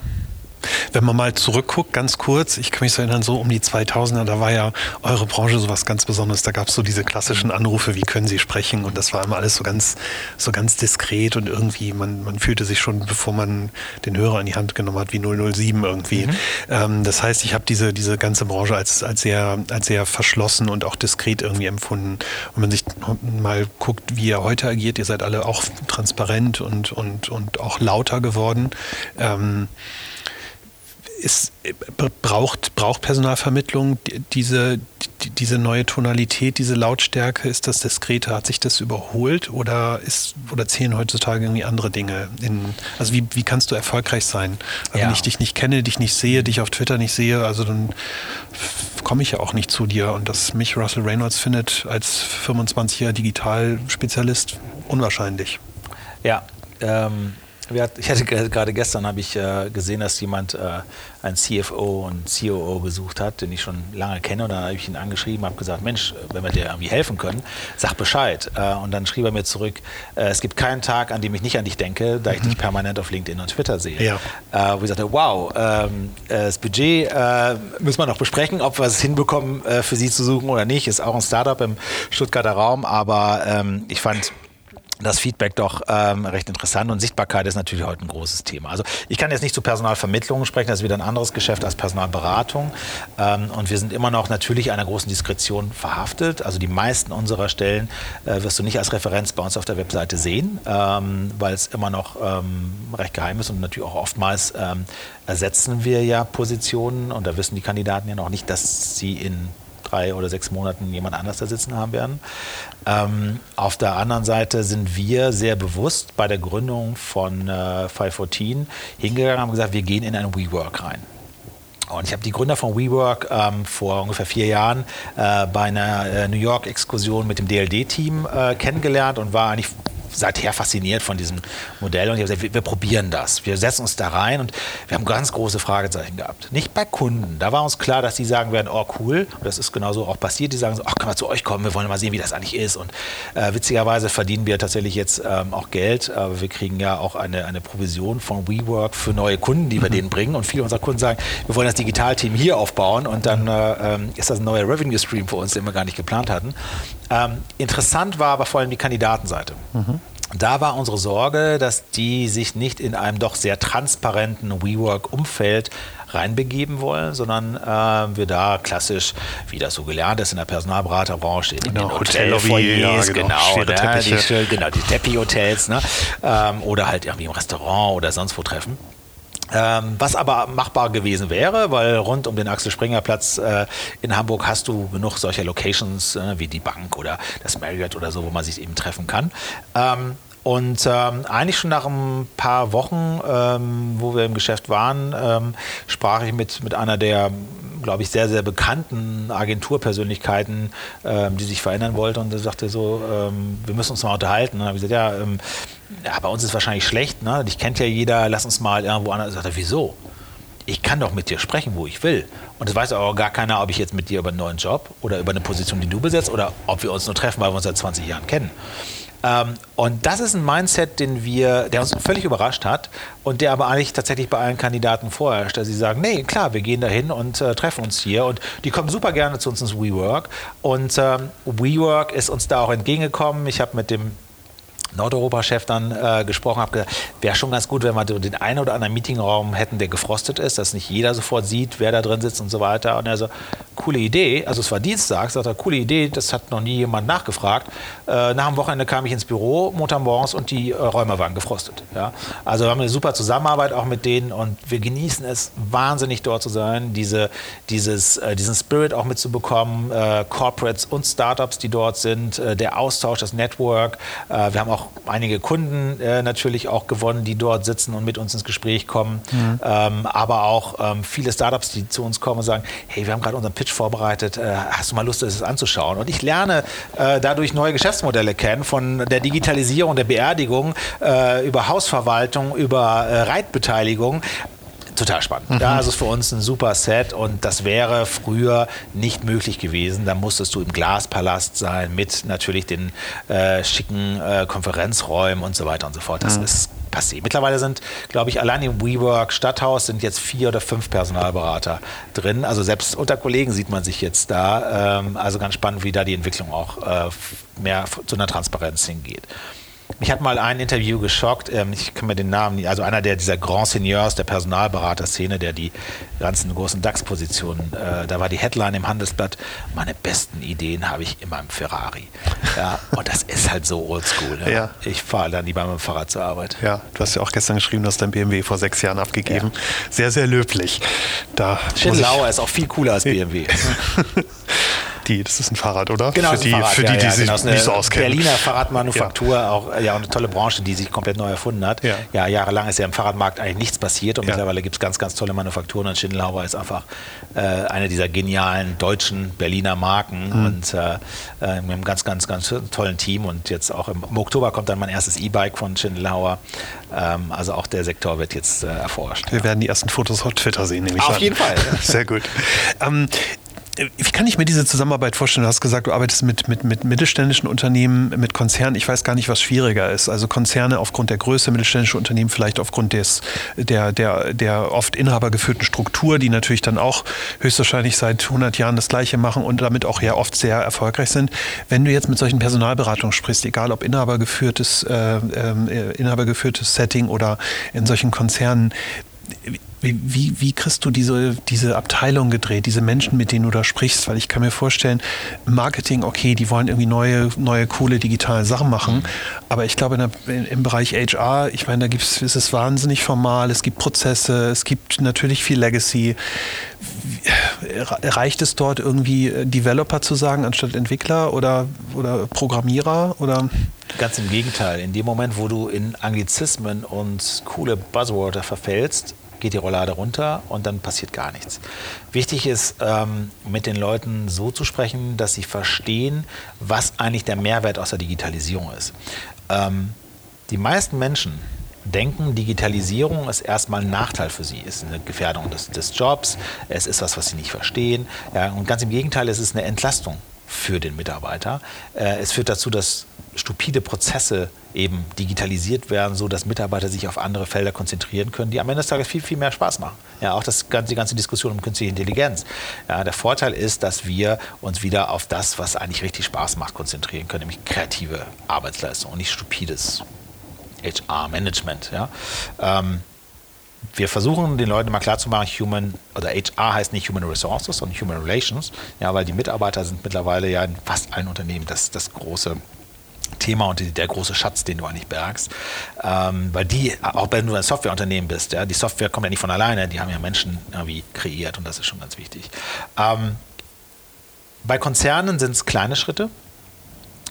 Wenn man mal zurückguckt, ganz kurz, ich kann mich so erinnern, so um die 2000er, da war ja eure Branche so was ganz Besonderes. Da gab es so diese klassischen Anrufe, wie können Sie sprechen? Und das war immer alles so ganz, so ganz diskret und irgendwie, man, man fühlte sich schon, bevor man den Hörer in die Hand genommen hat, wie 007 irgendwie. Mhm. Ähm, das heißt, ich habe diese, diese ganze Branche als, als, sehr, als sehr verschlossen und auch diskret irgendwie empfunden. Und wenn man sich mal guckt, wie ihr heute agiert, ihr seid alle auch transparent und, und, und auch lauter geworden. Ähm, ist, braucht, braucht Personalvermittlung diese, diese neue Tonalität, diese Lautstärke? Ist das diskrete? Hat sich das überholt oder, ist, oder zählen heutzutage irgendwie andere Dinge? In, also wie, wie kannst du erfolgreich sein? Ja. Wenn ich dich nicht kenne, dich nicht sehe, dich auf Twitter nicht sehe, also dann komme ich ja auch nicht zu dir. Und dass mich Russell Reynolds findet als 25-jähriger Digitalspezialist unwahrscheinlich. Ja, ähm, ich hatte gerade gestern habe ich äh, gesehen, dass jemand äh, einen CFO und COO gesucht hat, den ich schon lange kenne. Und dann habe ich ihn angeschrieben, habe gesagt, Mensch, wenn wir dir irgendwie helfen können, sag Bescheid. Äh, und dann schrieb er mir zurück, es gibt keinen Tag, an dem ich nicht an dich denke, da ich mhm. dich permanent auf LinkedIn und Twitter sehe. Ja. wo ich sagte, wow, ähm, das Budget müssen wir noch besprechen, ob wir es hinbekommen, für Sie zu suchen oder nicht. Ist auch ein Startup im Stuttgarter Raum, aber ähm, ich fand das Feedback doch ähm, recht interessant und Sichtbarkeit ist natürlich heute ein großes Thema. Also ich kann jetzt nicht zu Personalvermittlung sprechen, das ist wieder ein anderes Geschäft als Personalberatung ähm, und wir sind immer noch natürlich einer großen Diskretion verhaftet. Also die meisten unserer Stellen äh, wirst du nicht als Referenz bei uns auf der Webseite sehen, ähm, weil es immer noch ähm, recht geheim ist und natürlich auch oftmals ähm, ersetzen wir ja Positionen und da wissen die Kandidaten ja noch nicht, dass sie in drei oder sechs Monaten jemand anders da sitzen haben werden. Ähm, auf der anderen Seite sind wir sehr bewusst bei der Gründung von äh, 514 hingegangen und haben gesagt, wir gehen in ein WeWork rein. Und ich habe die Gründer von WeWork ähm, vor ungefähr vier Jahren äh, bei einer äh, New York-Exkursion mit dem DLD-Team äh, kennengelernt und war eigentlich seither fasziniert von diesem Modell und ich habe gesagt, wir, wir, probieren das. Wir setzen uns da rein und wir haben ganz große Fragezeichen gehabt. Nicht bei Kunden. Da war uns klar, dass die sagen werden, oh cool, und das ist genauso auch passiert. Die sagen so, ach, können wir zu euch kommen, wir wollen mal sehen, wie das eigentlich ist. Und äh, witzigerweise verdienen wir tatsächlich jetzt ähm, auch Geld, aber wir kriegen ja auch eine, eine Provision von WeWork für neue Kunden, die wir mhm. denen bringen. Und viele unserer Kunden sagen, wir wollen das Digitalteam hier aufbauen und dann äh, ähm, ist das ein neuer Revenue Stream für uns, den wir gar nicht geplant hatten. Ähm, interessant war aber vor allem die Kandidatenseite. Mhm. Da war unsere Sorge, dass die sich nicht in einem doch sehr transparenten WeWork-Umfeld reinbegeben wollen, sondern äh, wir da klassisch, wie das so gelernt ist in der Personalberaterbranche, in genau, den Hotelfoyers, ja, genau, genau, ne, die, genau, die Teppich-Hotels ne, ähm, oder halt irgendwie im Restaurant oder sonst wo treffen. Ähm, was aber machbar gewesen wäre, weil rund um den Axel Springer Platz äh, in Hamburg hast du genug solcher Locations äh, wie die Bank oder das Marriott oder so, wo man sich eben treffen kann. Ähm, und ähm, eigentlich schon nach ein paar Wochen, ähm, wo wir im Geschäft waren, ähm, sprach ich mit, mit einer der, glaube ich, sehr, sehr bekannten Agenturpersönlichkeiten, ähm, die sich verändern wollte. Und er sagte so, ähm, wir müssen uns mal unterhalten. Und dann habe ich gesagt, ja, ähm, ja, bei uns ist es wahrscheinlich schlecht. Ne? Dich kennt ja jeder, lass uns mal irgendwo anders. Er, wieso? ich kann doch mit dir sprechen, wo ich will. Und es weiß auch gar keiner, ob ich jetzt mit dir über einen neuen Job oder über eine Position, die du besetzt, oder ob wir uns nur treffen, weil wir uns seit 20 Jahren kennen. Ähm, und das ist ein Mindset, den wir, der uns völlig überrascht hat und der aber eigentlich tatsächlich bei allen Kandidaten vorherrscht, dass sie sagen, nee, klar, wir gehen dahin und äh, treffen uns hier und die kommen super gerne zu uns ins WeWork und ähm, WeWork ist uns da auch entgegengekommen. Ich habe mit dem Nordeuropa-Chef dann äh, gesprochen, habe gesagt, wäre schon ganz gut, wenn wir den einen oder anderen Meetingraum hätten, der gefrostet ist, dass nicht jeder sofort sieht, wer da drin sitzt und so weiter. Und er so, coole Idee, also es war Dienstag, sagt er, coole Idee, das hat noch nie jemand nachgefragt. Äh, nach dem Wochenende kam ich ins Büro, Montagbons und die äh, Räume waren gefrostet. Ja? Also wir haben eine super Zusammenarbeit auch mit denen und wir genießen es wahnsinnig dort zu sein, diese, dieses, äh, diesen Spirit auch mitzubekommen, äh, Corporates und Startups, die dort sind, äh, der Austausch, das Network. wir haben auch auch einige Kunden äh, natürlich auch gewonnen, die dort sitzen und mit uns ins Gespräch kommen. Mhm. Ähm, aber auch ähm, viele Startups, die zu uns kommen und sagen, hey, wir haben gerade unseren Pitch vorbereitet, äh, hast du mal Lust, das anzuschauen? Und ich lerne äh, dadurch neue Geschäftsmodelle kennen, von der Digitalisierung, der Beerdigung, äh, über Hausverwaltung, über äh, Reitbeteiligung total spannend. Mhm. Ja, also ist für uns ein super Set und das wäre früher nicht möglich gewesen. Da musstest du im Glaspalast sein mit natürlich den äh, schicken äh, Konferenzräumen und so weiter und so fort. Das mhm. ist passé. Mittlerweile sind, glaube ich, allein im WeWork Stadthaus sind jetzt vier oder fünf Personalberater drin. Also selbst unter Kollegen sieht man sich jetzt da. Ähm, also ganz spannend, wie da die Entwicklung auch äh, mehr zu einer Transparenz hingeht. Mich hat mal ein Interview geschockt, ähm, ich kann mir den Namen nicht, also einer der dieser Grand Seniors der Personalberater-Szene, der die ganzen großen DAX-Positionen, äh, da war die Headline im Handelsblatt, meine besten Ideen habe ich immer im Ferrari. Ja, und das ist halt so oldschool. Ja. ja. Ich fahre dann lieber mit dem Fahrrad zur Arbeit. Ja, du hast ja auch gestern geschrieben, du hast dein BMW vor sechs Jahren abgegeben. Ja. Sehr, sehr löblich. Da Schindlauer ist auch viel cooler als BMW. die, das ist ein Fahrrad, oder? Genau, für die, Fahrrad, für die, ja, die ja, sich genau, nicht so auskennen. Berliner Fahrradmanufaktur, ja. auch ja, eine tolle Branche, die sich komplett neu erfunden hat. Ja, ja jahrelang ist ja im Fahrradmarkt eigentlich nichts passiert und mittlerweile gibt es ganz, ganz tolle Manufakturen und Schindelhauer ist einfach äh, eine dieser genialen deutschen Berliner Marken mhm. und äh, äh, mit einem ganz, ganz, ganz tollen Team und jetzt auch im, im Oktober kommt dann mein erstes E-Bike von Schindelhauer. Ähm, also auch der Sektor wird jetzt äh, erforscht. Wir werden die ersten Fotos auf Twitter sehen, nämlich Auf an. jeden Fall. Sehr gut. Ähm, wie kann ich mir diese Zusammenarbeit vorstellen? Du hast gesagt, du arbeitest mit, mit, mit mittelständischen Unternehmen, mit Konzernen. Ich weiß gar nicht, was schwieriger ist. Also Konzerne aufgrund der Größe, mittelständische Unternehmen vielleicht aufgrund des, der, der, der oft inhabergeführten Struktur, die natürlich dann auch höchstwahrscheinlich seit 100 Jahren das Gleiche machen und damit auch ja oft sehr erfolgreich sind. Wenn du jetzt mit solchen Personalberatungen sprichst, egal ob inhabergeführtes, äh, äh, inhabergeführtes Setting oder in solchen Konzernen, wie, wie, wie, kriegst du diese, diese Abteilung gedreht, diese Menschen, mit denen du da sprichst? Weil ich kann mir vorstellen, Marketing, okay, die wollen irgendwie neue, neue coole digitale Sachen machen. Mhm. Aber ich glaube, der, im Bereich HR, ich meine, da gibt's, ist es wahnsinnig formal, es gibt Prozesse, es gibt natürlich viel Legacy. Reicht es dort irgendwie, Developer zu sagen, anstatt Entwickler oder, oder Programmierer? Oder? Ganz im Gegenteil. In dem Moment, wo du in Anglizismen und coole Buzzwörter verfällst, geht die Rollade runter und dann passiert gar nichts. Wichtig ist, ähm, mit den Leuten so zu sprechen, dass sie verstehen, was eigentlich der Mehrwert aus der Digitalisierung ist. Ähm, die meisten Menschen denken, Digitalisierung ist erstmal ein Nachteil für sie, ist eine Gefährdung des, des Jobs, es ist was, was sie nicht verstehen. Ja, und ganz im Gegenteil, es ist eine Entlastung für den Mitarbeiter. Äh, es führt dazu, dass stupide Prozesse eben digitalisiert werden, so dass Mitarbeiter sich auf andere Felder konzentrieren können, die am Ende des Tages viel, viel mehr Spaß machen. Ja, auch das, die ganze Diskussion um künstliche Intelligenz. Ja, der Vorteil ist, dass wir uns wieder auf das, was eigentlich richtig Spaß macht, konzentrieren können, nämlich kreative Arbeitsleistung und nicht stupides HR-Management. Ja. Ähm, wir versuchen den Leuten mal klarzumachen, Human oder HR heißt nicht Human Resources, sondern Human Relations, ja, weil die Mitarbeiter sind mittlerweile ja in fast allen Unternehmen das, das große Thema und der große Schatz, den du eigentlich bergst. Ähm, weil die, auch wenn du ein Softwareunternehmen bist, ja, die Software kommt ja nicht von alleine, die haben ja Menschen irgendwie kreiert und das ist schon ganz wichtig. Ähm, bei Konzernen sind es kleine Schritte.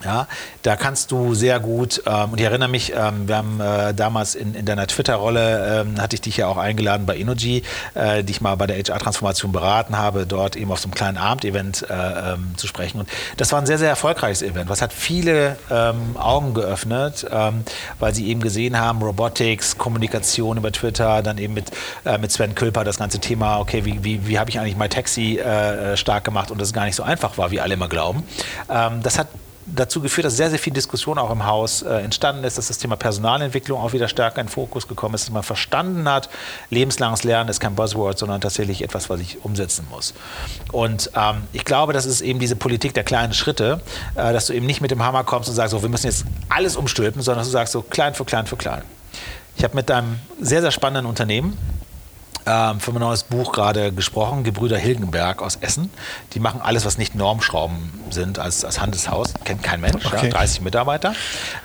Ja, da kannst du sehr gut, ähm, und ich erinnere mich, ähm, wir haben äh, damals in, in deiner Twitter-Rolle, ähm, hatte ich dich ja auch eingeladen bei Innogy, äh, die ich mal bei der HR-Transformation beraten habe, dort eben auf so einem kleinen Abend-Event äh, ähm, zu sprechen. Und das war ein sehr, sehr erfolgreiches Event. Was hat viele ähm, Augen geöffnet, ähm, weil sie eben gesehen haben, Robotics, Kommunikation über Twitter, dann eben mit, äh, mit Sven Külper das ganze Thema, okay, wie, wie, wie habe ich eigentlich MyTaxi äh, stark gemacht und das gar nicht so einfach war, wie alle immer glauben. das hat dazu geführt, dass sehr, sehr viel Diskussion auch im Haus äh, entstanden ist, dass das Thema Personalentwicklung auch wieder stärker in den Fokus gekommen ist, dass man verstanden hat, lebenslanges Lernen ist kein Buzzword, sondern tatsächlich etwas, was ich umsetzen muss. Und ähm, ich glaube, das ist eben diese Politik der kleinen Schritte, äh, dass du eben nicht mit dem Hammer kommst und sagst, so, wir müssen jetzt alles umstülpen, sondern dass du sagst, so klein für klein für klein. Ich habe mit einem sehr, sehr spannenden Unternehmen ähm, für mein neues Buch gerade gesprochen, Gebrüder Hilgenberg aus Essen. Die machen alles, was nicht Normschrauben sind, als, als Handelshaus. Kennt kein Mensch, okay. ja, 30 Mitarbeiter.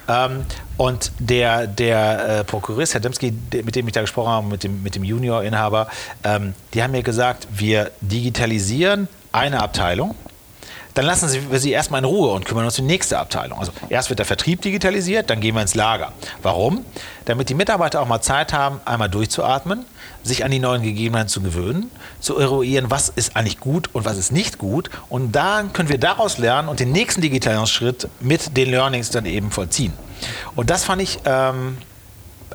Ähm, und der, der äh, Prokurist, Herr Demski, mit dem ich da gesprochen habe, mit dem, mit dem Junior-Inhaber, ähm, die haben mir gesagt, wir digitalisieren eine Abteilung dann lassen wir sie erstmal in Ruhe und kümmern uns um die nächste Abteilung. Also erst wird der Vertrieb digitalisiert, dann gehen wir ins Lager. Warum? Damit die Mitarbeiter auch mal Zeit haben, einmal durchzuatmen, sich an die neuen Gegebenheiten zu gewöhnen, zu eruieren, was ist eigentlich gut und was ist nicht gut. Und dann können wir daraus lernen und den nächsten Digitalisierungsschritt mit den Learnings dann eben vollziehen. Und das fand ich ähm,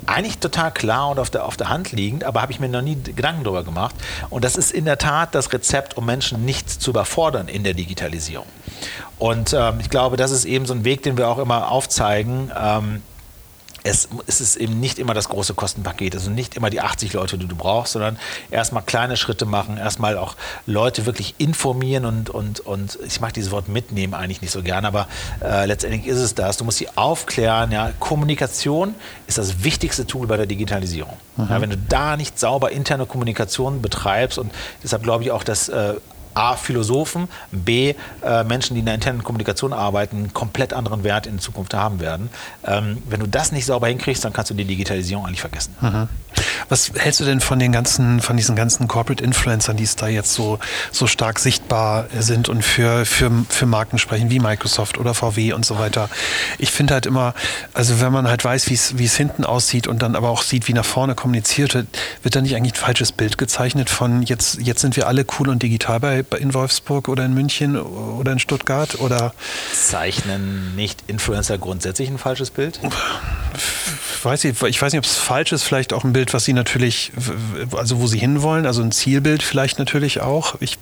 eigentlich total klar und auf der, auf der Hand liegend, aber habe ich mir noch nie Gedanken darüber gemacht. Und das ist in der Tat das Rezept, um Menschen nicht zu überfordern in der Digitalisierung. Und ähm, ich glaube, das ist eben so ein Weg, den wir auch immer aufzeigen. Ähm, es, es ist eben nicht immer das große Kostenpaket, also nicht immer die 80 Leute, die du brauchst, sondern erstmal kleine Schritte machen, erstmal auch Leute wirklich informieren und, und, und ich mag dieses Wort mitnehmen eigentlich nicht so gern, aber äh, letztendlich ist es das. Du musst sie aufklären. Ja. Kommunikation ist das wichtigste Tool bei der Digitalisierung. Mhm. Ja, wenn du da nicht sauber interne Kommunikation betreibst und deshalb glaube ich auch, dass äh, A, Philosophen, B, äh, Menschen, die in der internen Kommunikation arbeiten, komplett anderen Wert in Zukunft haben werden. Ähm, wenn du das nicht sauber hinkriegst, dann kannst du die Digitalisierung eigentlich vergessen. Mhm. Was hältst du denn von den ganzen, von diesen ganzen Corporate Influencern, die es da jetzt so, so stark sichtbar sind und für, für, für Marken sprechen, wie Microsoft oder VW und so weiter? Ich finde halt immer, also wenn man halt weiß, wie es hinten aussieht und dann aber auch sieht, wie nach vorne kommuniziert wird, wird da nicht eigentlich ein falsches Bild gezeichnet von jetzt, jetzt sind wir alle cool und digital bei, in Wolfsburg oder in München oder in Stuttgart oder zeichnen nicht Influencer grundsätzlich ein falsches Bild? Weiß ich, ich weiß nicht, ob es falsch ist, vielleicht auch ein Bild, was sie natürlich, also wo sie hinwollen, also ein Zielbild vielleicht natürlich auch. Ich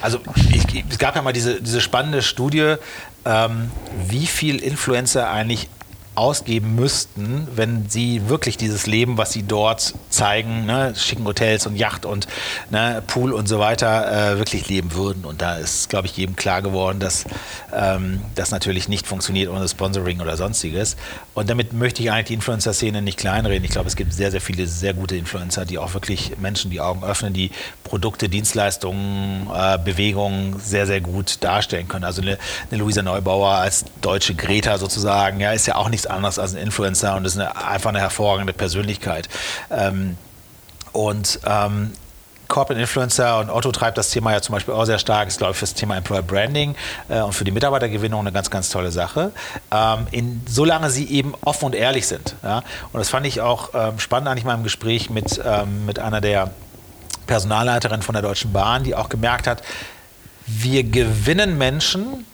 also ich, es gab ja mal diese, diese spannende Studie, ähm, wie viel Influencer eigentlich ausgeben müssten, wenn sie wirklich dieses Leben, was sie dort zeigen, ne, schicken Hotels und Yacht und ne, Pool und so weiter, äh, wirklich leben würden. Und da ist, glaube ich, jedem klar geworden, dass ähm, das natürlich nicht funktioniert ohne Sponsoring oder sonstiges. Und damit möchte ich eigentlich die Influencer-Szene nicht kleinreden. Ich glaube, es gibt sehr, sehr viele sehr gute Influencer, die auch wirklich Menschen die Augen öffnen, die Produkte, Dienstleistungen, äh, Bewegungen sehr, sehr gut darstellen können. Also eine, eine Luisa Neubauer als deutsche Greta sozusagen, ja, ist ja auch nichts anders als ein Influencer und ist eine, einfach eine hervorragende Persönlichkeit. Ähm, und ähm, Corporate Influencer und Otto treibt das Thema ja zum Beispiel auch sehr stark, ist glaube für das Thema Employer Branding äh, und für die Mitarbeitergewinnung eine ganz, ganz tolle Sache. Ähm, in, solange sie eben offen und ehrlich sind. Ja? Und das fand ich auch ähm, spannend eigentlich mal im Gespräch mit, ähm, mit einer der Personalleiterinnen von der Deutschen Bahn, die auch gemerkt hat, wir gewinnen Menschen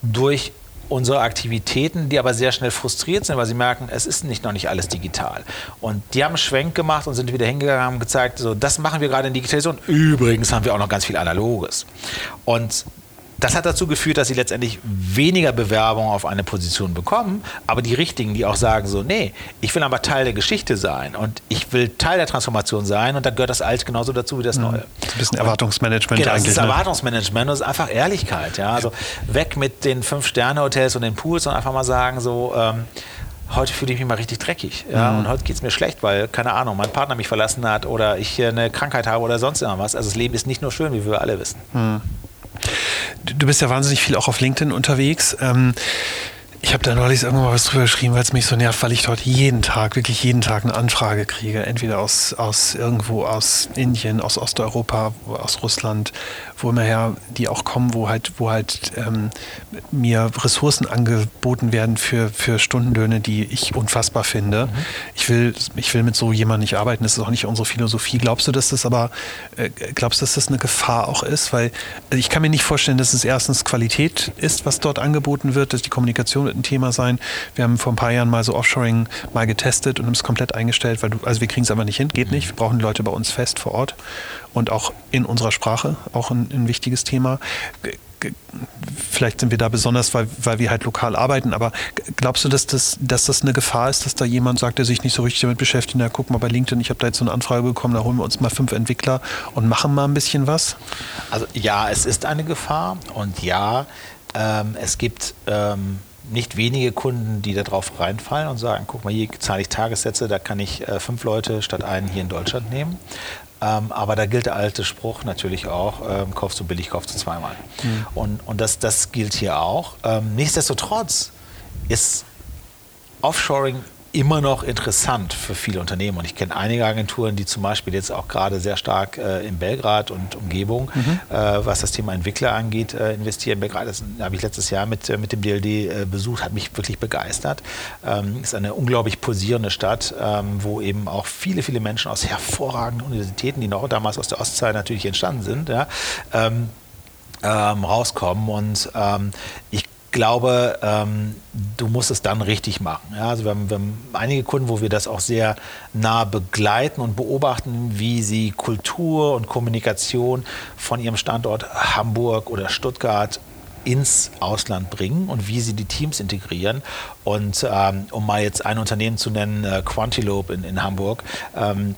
durch unsere Aktivitäten, die aber sehr schnell frustriert sind, weil sie merken, es ist nicht noch nicht alles digital. Und die haben einen Schwenk gemacht und sind wieder hingegangen und haben gezeigt, so, das machen wir gerade in Digitalisation. Übrigens haben wir auch noch ganz viel Analoges. Und das hat dazu geführt, dass sie letztendlich weniger Bewerbungen auf eine Position bekommen, aber die richtigen, die auch sagen so, nee, ich will aber Teil der Geschichte sein und ich will Teil der Transformation sein und da gehört das Alte genauso dazu wie das mhm. Neue. Ein bisschen Erwartungsmanagement genau, eigentlich. Das ist ne? Erwartungsmanagement, das ist einfach Ehrlichkeit. Ja? Also weg mit den Fünf-Sterne-Hotels und den Pools und einfach mal sagen so, ähm, heute fühle ich mich mal richtig dreckig. Ja? Mhm. Und heute geht es mir schlecht, weil, keine Ahnung, mein Partner mich verlassen hat oder ich eine Krankheit habe oder sonst irgendwas. Also das Leben ist nicht nur schön, wie wir alle wissen. Mhm. Du bist ja wahnsinnig viel auch auf LinkedIn unterwegs. Ähm, ich habe da neulich irgendwann mal was drüber geschrieben, weil es mich so nervt, weil ich dort jeden Tag, wirklich jeden Tag eine Anfrage kriege. Entweder aus, aus irgendwo aus Indien, aus Osteuropa, aus Russland, wo immer her die auch kommen, wo halt, wo halt ähm, mir Ressourcen angeboten werden für, für Stundenlöhne, die ich unfassbar finde. Mhm. Ich, will, ich will mit so jemandem nicht arbeiten, das ist auch nicht unsere Philosophie. Glaubst du, dass das aber, äh, glaubst du, dass das eine Gefahr auch ist? Weil also ich kann mir nicht vorstellen, dass es erstens Qualität ist, was dort angeboten wird, dass die Kommunikation ein Thema sein. Wir haben vor ein paar Jahren mal so Offshoring mal getestet und haben es komplett eingestellt, weil du, also wir kriegen es einfach nicht hin, geht nicht. Wir brauchen die Leute bei uns fest vor Ort und auch in unserer Sprache, auch ein, ein wichtiges Thema vielleicht sind wir da besonders, weil, weil wir halt lokal arbeiten, aber glaubst du, dass das, dass das eine Gefahr ist, dass da jemand sagt, der sich nicht so richtig damit beschäftigt, na guck mal bei LinkedIn, ich habe da jetzt so eine Anfrage bekommen, da holen wir uns mal fünf Entwickler und machen mal ein bisschen was? Also ja, es ist eine Gefahr und ja, ähm, es gibt ähm, nicht wenige Kunden, die darauf reinfallen und sagen, guck mal, hier zahle ich Tagessätze, da kann ich äh, fünf Leute statt einen hier in Deutschland nehmen. Ähm, aber da gilt der alte Spruch natürlich auch, ähm, kaufst du billig, kaufst du zweimal. Mhm. Und, und das, das gilt hier auch. Ähm, nichtsdestotrotz ist Offshoring immer noch interessant für viele Unternehmen. Und ich kenne einige Agenturen, die zum Beispiel jetzt auch gerade sehr stark äh, in Belgrad und Umgebung, mhm. äh, was das Thema Entwickler angeht, äh, investieren. Belgrad, das habe ich letztes Jahr mit, äh, mit dem DLD äh, besucht, hat mich wirklich begeistert. Ähm, ist eine unglaublich posierende Stadt, ähm, wo eben auch viele, viele Menschen aus hervorragenden Universitäten, die noch damals aus der Ostzeit natürlich entstanden sind, ja, ähm, ähm rauskommen. Und ähm, ich glaube, ähm, du musst es dann richtig machen. Ja, also wir haben, wir haben, einige Kunden, wo wir das auch sehr nah begleiten und beobachten, wie sie Kultur und Kommunikation von ihrem Standort Hamburg oder Stuttgart ins Ausland bringen und wie sie die Teams integrieren. Und ähm, um mal jetzt ein Unternehmen zu nennen, äh, Quantilope in, in Hamburg, ähm,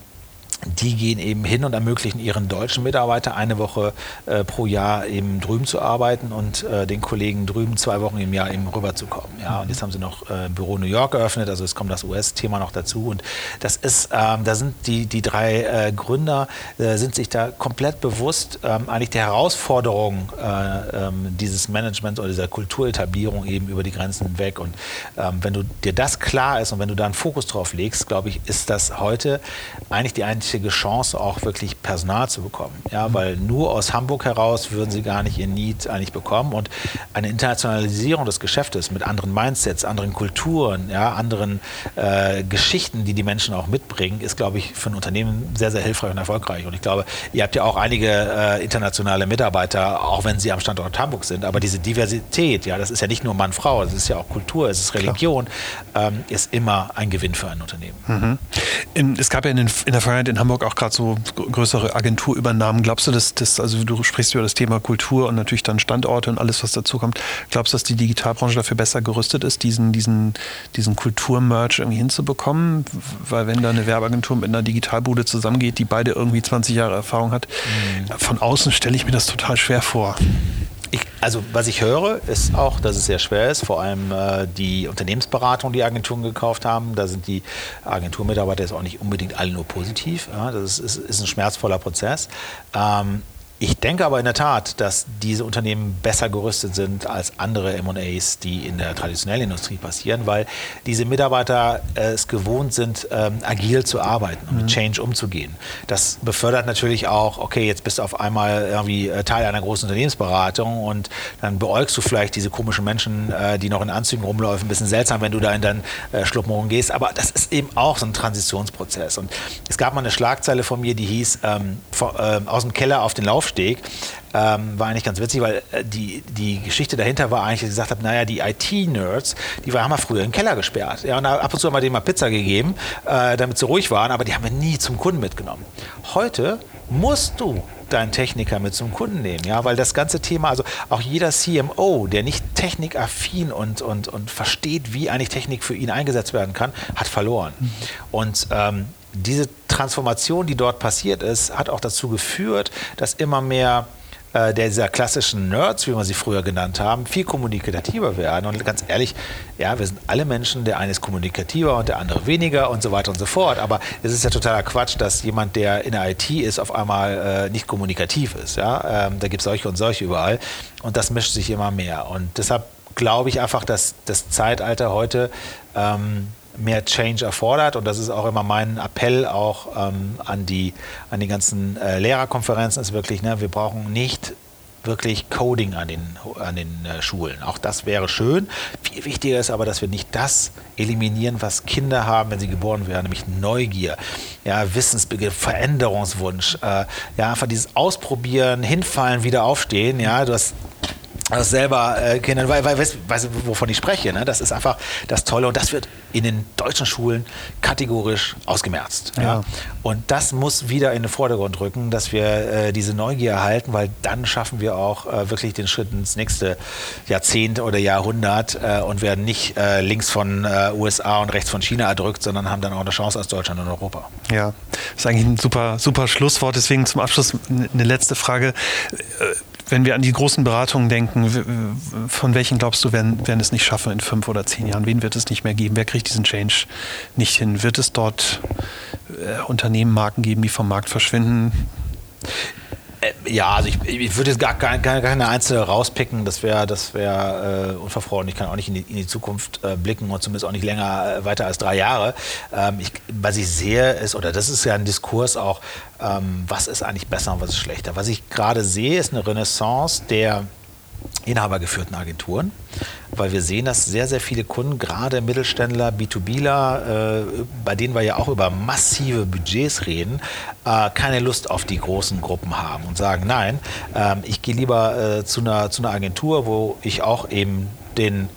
die gehen eben hin und ermöglichen ihren deutschen Mitarbeitern eine Woche äh, pro Jahr eben drüben zu arbeiten und äh, den Kollegen drüben zwei Wochen im Jahr eben rüberzukommen. Ja, und jetzt haben sie noch äh, ein Büro New York eröffnet, also es kommt das US-Thema noch dazu. Und das ist, ähm, da sind die, die drei äh, Gründer, äh, sind sich da komplett bewusst ähm, eigentlich der Herausforderung äh, ähm, dieses Managements oder dieser Kulturetablierung eben über die Grenzen hinweg. Und ähm, wenn du dir das klar ist und wenn du da einen Fokus drauf legst, glaube ich, ist das heute eigentlich die einzige einzige Chance, auch wirklich Personal zu bekommen. Ja, weil nur aus Hamburg heraus würden sie gar nicht ihr Need eigentlich bekommen. Und eine Internationalisierung des Geschäftes mit anderen Mindsets, anderen Kulturen, ja, anderen äh, Geschichten, die die Menschen auch mitbringen, ist, glaube ich, für ein Unternehmen sehr, sehr hilfreich und erfolgreich. Und ich glaube, ihr habt ja auch einige äh, internationale Mitarbeiter, auch wenn sie am Standort Hamburg sind. Aber diese Diversität, ja, das ist ja nicht nur Mann-Frau, das ist ja auch Kultur, es ist Religion, ähm, ist immer ein Gewinn für ein Unternehmen. Mhm. In, es gab ja in, den, in der Vergangenheit in Hamburg auch gerade so größere Agenturübernahmen. Glaubst du, dass das, also du sprichst über das Thema Kultur und natürlich dann Standorte und alles, was dazu kommt. Glaubst du, dass die Digitalbranche dafür besser gerüstet ist, diesen, diesen, diesen Kulturmerch irgendwie hinzubekommen? Weil wenn da eine Werbeagentur mit einer Digitalbude zusammengeht, die beide irgendwie 20 Jahre Erfahrung hat, mhm. von außen stelle ich mir das total schwer vor. Ich, also was ich höre, ist auch, dass es sehr schwer ist. Vor allem äh, die Unternehmensberatung, die Agenturen gekauft haben. Da sind die Agenturmitarbeiter jetzt auch nicht unbedingt alle nur positiv. Ja, das ist, ist, ein schmerzvoller Prozess. Ähm, ich denke aber in der Tat, dass diese Unternehmen besser gerüstet sind als andere MAs, die in der traditionellen Industrie passieren, weil diese Mitarbeiter äh, es gewohnt sind, ähm, agil zu arbeiten und mhm. mit Change umzugehen. Das befördert natürlich auch, okay, jetzt bist du auf einmal irgendwie äh, Teil einer großen Unternehmensberatung und dann beäugst du vielleicht diese komischen Menschen, äh, die noch in Anzügen rumläufen. Ein bisschen seltsam, wenn du da in deinen äh, Schluppenholen gehst. Aber das ist eben auch so ein Transitionsprozess. Und es gab mal eine Schlagzeile von mir, die hieß, ähm, vor, äh, aus dem Keller auf den Lauf Laufsteg. Ähm, war eigentlich ganz witzig, weil äh, die, die Geschichte dahinter war eigentlich, dass ich gesagt habe, naja, die IT-Nerds, die haben wir früher in den Keller gesperrt. Ja, und ab und zu haben wir denen mal Pizza gegeben, äh, damit sie ruhig waren, aber die haben wir nie zum Kunden mitgenommen. Heute musst du deinen Techniker mit zum Kunden nehmen, ja, weil das ganze Thema, also auch jeder CMO, der nicht technikaffin und, und, und versteht, wie eigentlich Technik für ihn eingesetzt werden kann, hat verloren. Mhm. Und ähm, diese Transformation, die dort passiert ist, hat auch dazu geführt, dass immer mehr äh, dieser klassischen Nerds, wie wir sie früher genannt haben, viel kommunikativer werden. Und ganz ehrlich, ja, wir sind alle Menschen, der eine ist kommunikativer und der andere weniger und so weiter und so fort. Aber es ist ja totaler Quatsch, dass jemand, der in der IT ist, auf einmal äh, nicht kommunikativ ist. Ja? Ähm, da gibt es solche und solche überall. Und das mischt sich immer mehr. Und deshalb glaube ich einfach, dass das Zeitalter heute ähm, mehr Change erfordert. Und das ist auch immer mein Appell auch ähm, an, die, an die ganzen äh, Lehrerkonferenzen, ist wirklich, ne, wir brauchen nicht wirklich Coding an den, an den äh, Schulen. Auch das wäre schön. Viel wichtiger ist aber, dass wir nicht das eliminieren, was Kinder haben, wenn sie geboren werden, nämlich Neugier, ja, Wissensbegriff, Veränderungswunsch, äh, ja, einfach dieses Ausprobieren, hinfallen, wieder aufstehen. Ja, du hast also selber äh, Kindern, weil, weil weißt, weißt du, wovon ich spreche, ne? das ist einfach das Tolle und das wird in den deutschen Schulen kategorisch ausgemerzt. Ja. ja. Und das muss wieder in den Vordergrund rücken, dass wir äh, diese Neugier erhalten, weil dann schaffen wir auch äh, wirklich den Schritt ins nächste Jahrzehnt oder Jahrhundert äh, und werden nicht äh, links von äh, USA und rechts von China erdrückt, sondern haben dann auch eine Chance als Deutschland und Europa. Ja, das ist eigentlich ein super, super Schlusswort. Deswegen zum Abschluss eine letzte Frage wenn wir an die großen Beratungen denken, von welchen glaubst du, werden, werden es nicht schaffen in fünf oder zehn Jahren? Wen wird es nicht mehr geben? Wer kriegt diesen Change nicht hin? Wird es dort äh, Unternehmen, Marken geben, die vom Markt verschwinden? Äh, ja, also ich, ich würde jetzt gar, gar, gar keine einzelne rauspicken, das wäre das wär, äh, unverfroren. Ich kann auch nicht in die, in die Zukunft äh, blicken und zumindest auch nicht länger äh, weiter als drei Jahre. Ähm, ich, was ich sehe ist, oder das ist ja ein Diskurs auch, ähm, was ist eigentlich besser und was ist schlechter. Was ich gerade sehe, ist eine Renaissance der inhabergeführten Agenturen, weil wir sehen, dass sehr, sehr viele Kunden, gerade Mittelständler, B2Bler, äh, bei denen wir ja auch über massive Budgets reden, äh, keine Lust auf die großen Gruppen haben und sagen, nein, äh, ich gehe lieber äh, zu, einer, zu einer Agentur, wo ich auch eben den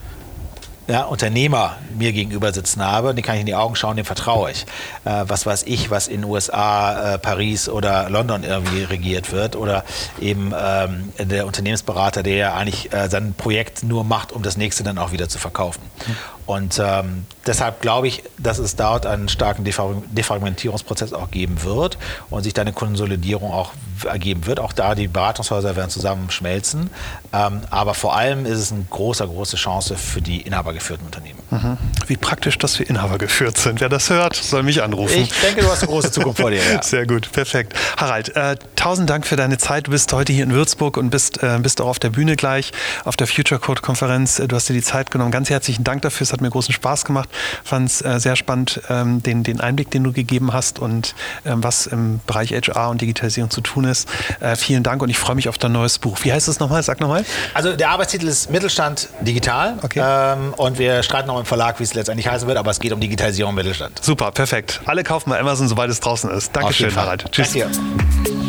ja, Unternehmer mir gegenüber sitzen habe, den kann ich in die Augen schauen, dem vertraue ich. Äh, was weiß ich, was in USA, äh, Paris oder London irgendwie regiert wird oder eben ähm, der Unternehmensberater, der ja eigentlich äh, sein Projekt nur macht, um das nächste dann auch wieder zu verkaufen. Mhm. Und ähm, deshalb glaube ich, dass es dort einen starken Defragmentierungsprozess auch geben wird und sich da eine Konsolidierung auch ergeben wird. Auch da die Beratungshäuser werden zusammenschmelzen. Ähm, aber vor allem ist es eine große, große Chance für die inhabergeführten Unternehmen. Mhm. Wie praktisch, dass wir inhabergeführt sind. Wer das hört, soll mich anrufen. Ich denke, du hast eine große Zukunft vor dir. Ja. Sehr gut, perfekt. Harald, äh, tausend Dank für deine Zeit. Du bist heute hier in Würzburg und bist, äh, bist auch auf der Bühne gleich, auf der Future Code Konferenz. Du hast dir die Zeit genommen. Ganz herzlichen Dank dafür hat mir großen Spaß gemacht. Fand es äh, sehr spannend, ähm, den, den Einblick, den du gegeben hast und ähm, was im Bereich HR und Digitalisierung zu tun ist. Äh, vielen Dank und ich freue mich auf dein neues Buch. Wie heißt es nochmal? Sag nochmal. Also der Arbeitstitel ist Mittelstand digital. Okay. Ähm, und wir streiten noch im Verlag, wie es letztendlich heißen wird, aber es geht um Digitalisierung im Mittelstand. Super, perfekt. Alle kaufen bei Amazon, sobald es draußen ist. Dankeschön, Harald. Tschüss. Danke.